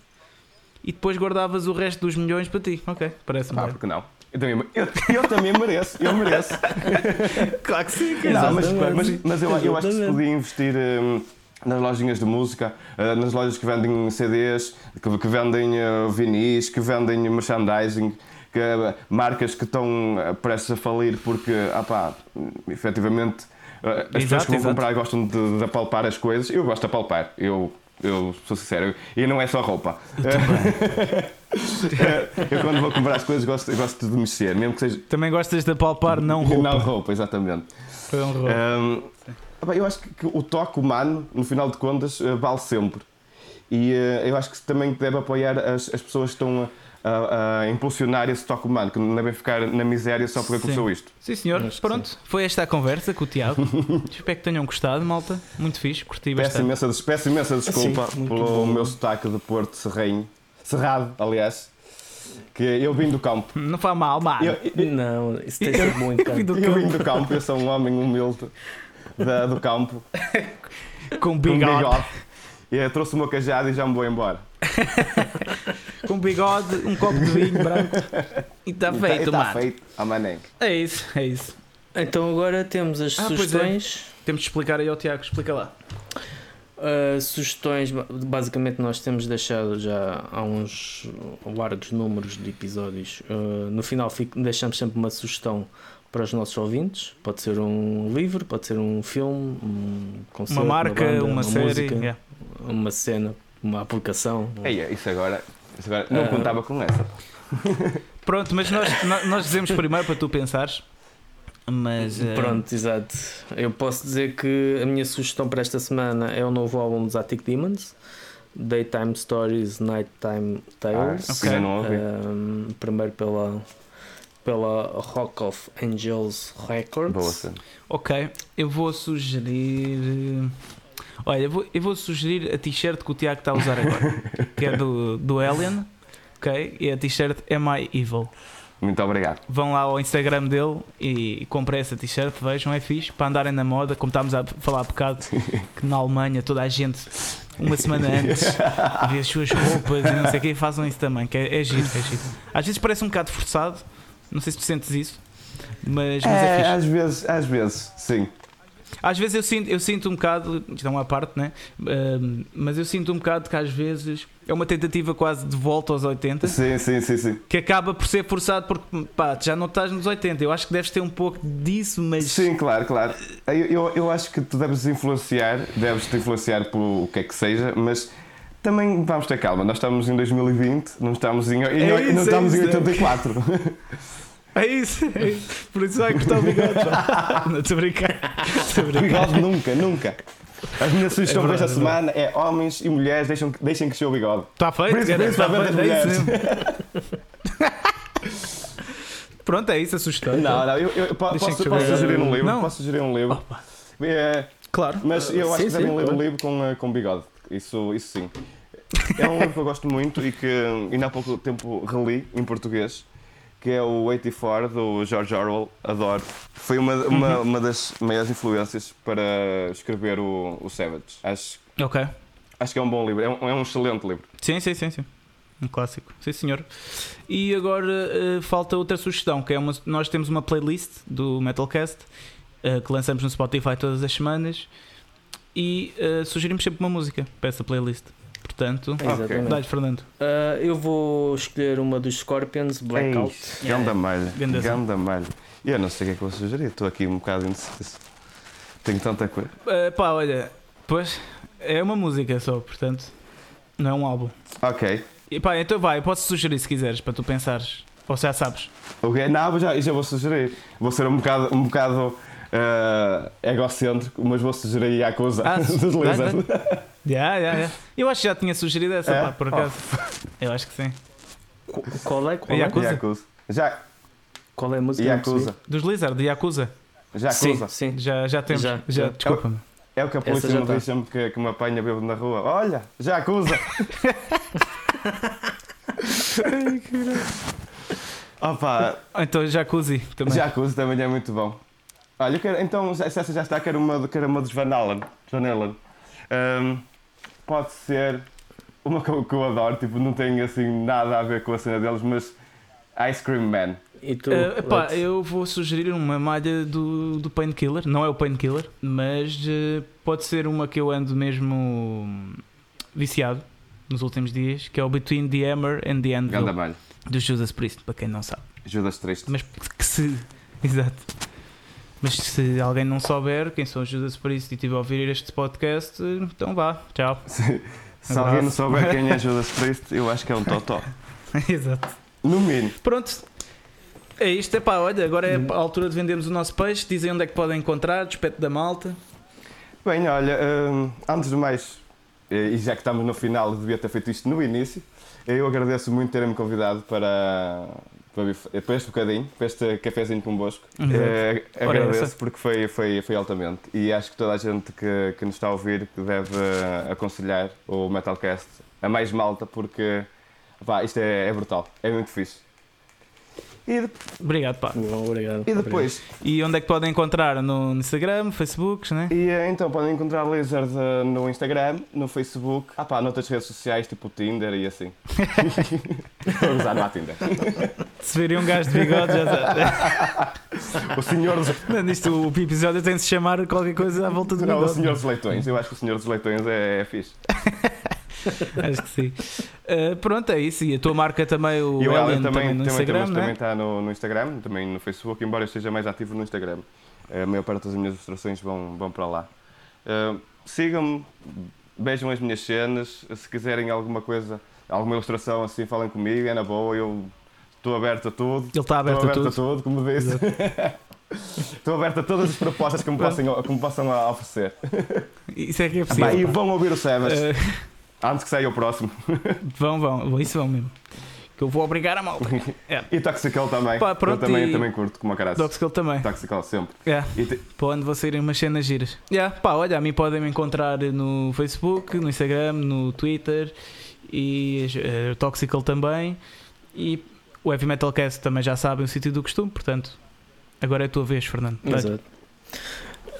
e depois guardavas o resto dos milhões para ti. Ok, parece-me Ah, bem. porque não? Eu também, eu, eu também mereço, eu mereço. *laughs* Claro que sim, Não, mas, mas, mas eu, eu acho que se podia investir hum, nas lojinhas de música, uh, nas lojas que vendem CDs, que, vendem uh, vinis, que vendem merchandising, que, uh, marcas que estão prestes a falir porque, ah pá, efetivamente, as pessoas Exato, que vão exato. comprar gostam de, de apalpar as coisas. Eu gosto de apalpar, eu, eu sou sincero, e não é só roupa. eu *laughs* quando vou comprar as coisas gosto, gosto de mexer, mesmo que seja. Também gostas de apalpar, não *laughs* roupa. Não roupa, exatamente. Não roupa. Pá, eu acho que, o toque humano, no final de contas, eh, vale sempre. E eh, eu acho que também deve apoiar as, as pessoas que estão a, a- a impulsionar esse toque humano, que não devem ficar na miséria só porque Sim. aconteceu isto. Sim, senhor. Pronto, foi esta a conversa com o Tiago. *laughs* Espero que tenham gostado, malta. Muito fixe, curti Peço bastante. imensa, peço imensa desculpa Sim, pelo bom. meu sotaque de Porto Serrenho. Cerrado, aliás. Que eu vim do campo. Não faz mal, mano. Eu, eu, Não, isso tem sido muito *laughs* Eu vim do eu vim campo do campo, eu sou um homem humilde da- do campo, com *laughs* com bigode. bigode. E trouxe o meu cajado e já me vou embora. *laughs* Com bigode, um copo de vinho branco. *laughs* E está tá- feito, tá mano. feito. Ah, mané. É isso, é isso. Então agora temos as Ah, é. sugestões. Temos de explicar aí ao Tiago, explica lá. Uh, sugestões, ba- basicamente nós temos deixado já há uns largos números de episódios. Uh, no final fico- deixamos sempre uma sugestão para os nossos ouvintes. Pode ser um livro, pode ser um filme, um concerto, Uma marca, banda, uma, série. música, yeah. uma cena, uma aplicação. Ei, isso agora, isso agora não Ah. contava com essa. *laughs* Pronto, mas nós, nó- nós dizemos primeiro para tu pensares. Mas. eh, Pronto, exato. Eu posso dizer que a minha sugestão para esta semana é o novo álbum dos Attic Demons. Daytime Stories, Nighttime Tales. Ah, ouvi. Um, primeiro pela, pela Rock of Angels Records. Boa cena. Ok, eu vou sugerir. Olha, eu vou, eu vou sugerir a t-shirt que o Tiago está a usar agora, *laughs* que é do, do Alien, ok? E a t-shirt Am I Evil? Muito obrigado. Vão lá ao Instagram dele e comprem essa t-shirt, vejam, é fixe, para andarem na moda, como estávamos a falar há bocado, *laughs* que na Alemanha toda a gente, uma semana antes, vê as suas roupas e não sei o que, façam isso também, que é, é giro, é giro. Às vezes parece um bocado forçado, não sei se tu sentes isso, mas, mas é, É, às vezes, às vezes, sim. Às vezes eu sinto, eu sinto um bocado, isto é uma parte, né? Ahm, mas eu sinto um bocado que às vezes é uma tentativa quase de volta aos 80 Sim, sim, sim, sim. que acaba por ser forçado porque pá, já não estás nos 80. Eu acho que deves ter um pouco disso, mas Sim, claro, claro. Eu, eu, eu acho que tu deves influenciar, deves te influenciar por o que é que seja, mas também vamos ter calma. Nós estamos em 2020, não estamos em, em- É isso, não é estamos em isso, é. 84. é isso, é isso. Por isso vai cortar o bigode. Não estou a brincar. Bigode nunca, nunca. A minha sugestão É verdade, é semana é homens e mulheres deixem, deixem crescer o bigode. Está feito, Príncipe, cara, príncipe, está a venda feito, é mesmo. *laughs* Pronto, é isso a sugestão. Não, não, eu, eu posso, posso veja. sugerir um livro. Não. Posso sugerir um livro. É, Claro. Mas eu acho Sim, que devem ler um livro com, eh, com bigode. Isso, isso sim. É um livro que eu gosto muito e que ainda há pouco tempo reli em português, que é o 84 do George Orwell. Adoro. Foi uma, uma, Uhum. uma das maiores influências para escrever o, o Savage. Acho, Ok. acho que é um bom livro. É um, é um excelente livro. Sim, sim, sim, sim. Um clássico. Sim, senhor. E agora eh, falta outra sugestão, que é uma, nós temos uma playlist do Metalcast eh, que lançamos no Spotify todas as semanas e eh, sugerimos sempre uma música para essa playlist. Portanto, Exatamente. dá-lhe, Fernando. Ah, eu vou escolher uma dos Scorpions, Blackout. Ei, Ganda malha. Ganda malha. E eu não sei o que é que vou sugerir. Estou aqui um bocado indeciso. Tenho tanta coisa. Eh, pá, olha, pois é uma música só, portanto, não é um álbum. Ok. E pá, então vai, eu posso sugerir se quiseres para tu pensares. Ou já sabes. Ok, não, já, já vou sugerir. Vou ser um bocado, um bocado eh, egocêntrico, mas vou sugerir Yakuza Ah, *laughs* Lizard. Já, já, já. Eu acho que já tinha sugerido essa, É? pá, por acaso. Eu acho que sim. Qu- Qual é? Qual é? Yakuza. Yakuza. Já, Qual é a música? Yakuza. Dos Lizard, de Yakuza. Yakuza. Sim, sim. Já, já temos. Já, Já, já. desculpa-me. É o que a polícia já me tá. diz sempre que, que me apanha bêbado na rua. Olha, Yakuza. *laughs* Opa, Então, Jacuzzi também. Yakuza também é muito bom. Olha, quero, então, se essa já está, quero uma, quero uma dos Van Allen. Van Allen. Ahm, pode ser uma que eu, que eu adoro, tipo, não tem assim nada a ver com a cena deles, mas Ice Cream Man. E tu? Epá, Lex? eu vou sugerir uma malha do, do Painkiller. Não é o Painkiller, mas eh, pode ser uma que eu ando mesmo viciado nos últimos dias, que é o Between the Hammer and the Anvil do Judas Priest, para quem não sabe. Judas Triste. Mas que se. *laughs* Exato. Mas se alguém não souber quem são os Judas Priest e estiver a ouvir este podcast, então vá, tchau. *laughs* Se, se alguém não souber quem é Judas Priest, eu acho que é um totó. *laughs* Exato. No mínimo. Pronto. É isto, é pá, olha, agora é a altura de vendermos o nosso peixe, dizem onde é que podem encontrar, despeito da malta. Bem, olha, hum, antes de mais, eh, e já que estamos no final, devia ter feito isto no início, eu agradeço muito terem-me convidado para, para este bocadinho, para este cafezinho convosco. Exato. Eh, Ora, agradeço porque foi, foi, foi altamente. E acho que toda a gente que, que nos está a ouvir deve aconselhar o Metalcast a mais malta, porque pá, isto é, é brutal, é muito fixe. E, de- Obrigado, pá. Bom, obrigado. e depois, E onde é que podem encontrar? No Instagram, Facebook, né? E eh, então podem encontrar Lizard no Instagram, no Facebook, ah pá, noutras redes sociais tipo Tinder e assim. *laughs* Vou usar no Tinder. Se virem um gajo de bigode, já sabe. *laughs* O senhor dos, Mano, isto, o episódio tem de se chamar qualquer coisa à volta do não, o bigode. senhor dos leitões. Eu acho que o senhor dos leitões é, é fixe. *laughs* *laughs* Acho que sim. Uh, pronto, é isso. E a tua marca também, o e o Ellen também, também, no também, Instagram, né? também está no, no Instagram, também no Facebook, embora eu esteja mais ativo no Instagram. Eh, A maior parte das minhas ilustrações vão, vão para lá. Eh, Sigam-me, vejam as minhas cenas, se quiserem alguma coisa, alguma ilustração assim, falem comigo, é na boa, eu estou aberto a tudo. Ele está aberto Estou a aberto tudo. a tudo, como disse. *laughs* Estou aberto a todas as propostas que me possam, que me possam oferecer. Isso é que é Pá, e possível. vão ouvir o Sebas. Uh, Antes que saia o próximo. *laughs* Vão, vão, isso vão mesmo. Que eu vou obrigar a malta. É. E Toxical também. Pá, pronto, eu também, e- também curto como a caralho. Toxical também. Toxical sempre. É. E te- Para onde vou sair umas cenas giras. Yeah, pá, olha, a mim podem me encontrar no Facebook, no Instagram, no Twitter e uh, Toxical também. E o Heavy Metal Cast também já sabem o sítio do costume, portanto, agora é a tua vez, Fernando. Vai.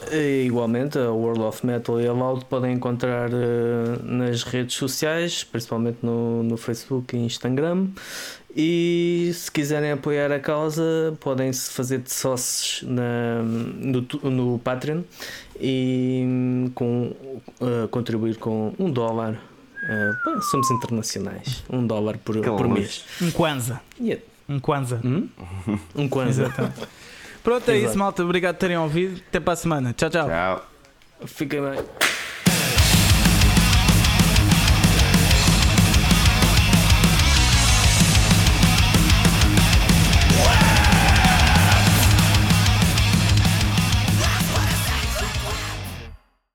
Exato. E, igualmente, a World of Metal e a Loud podem encontrar eh, nas redes sociais, principalmente no, no Facebook e Instagram. E se quiserem apoiar a causa, podem se fazer de sócios na, no, no Patreon e com, eh, contribuir com um dólar. Eh, pá, somos internacionais, um dólar por, por mês. Um Kwanzaa. E é- Um Kwanzaa. hum? Um Kwanzaa. Pronto, é Exato. isso, malta. Obrigado por terem ouvido. Até para a semana. Tchau, tchau. Tchau. Fiquem bem.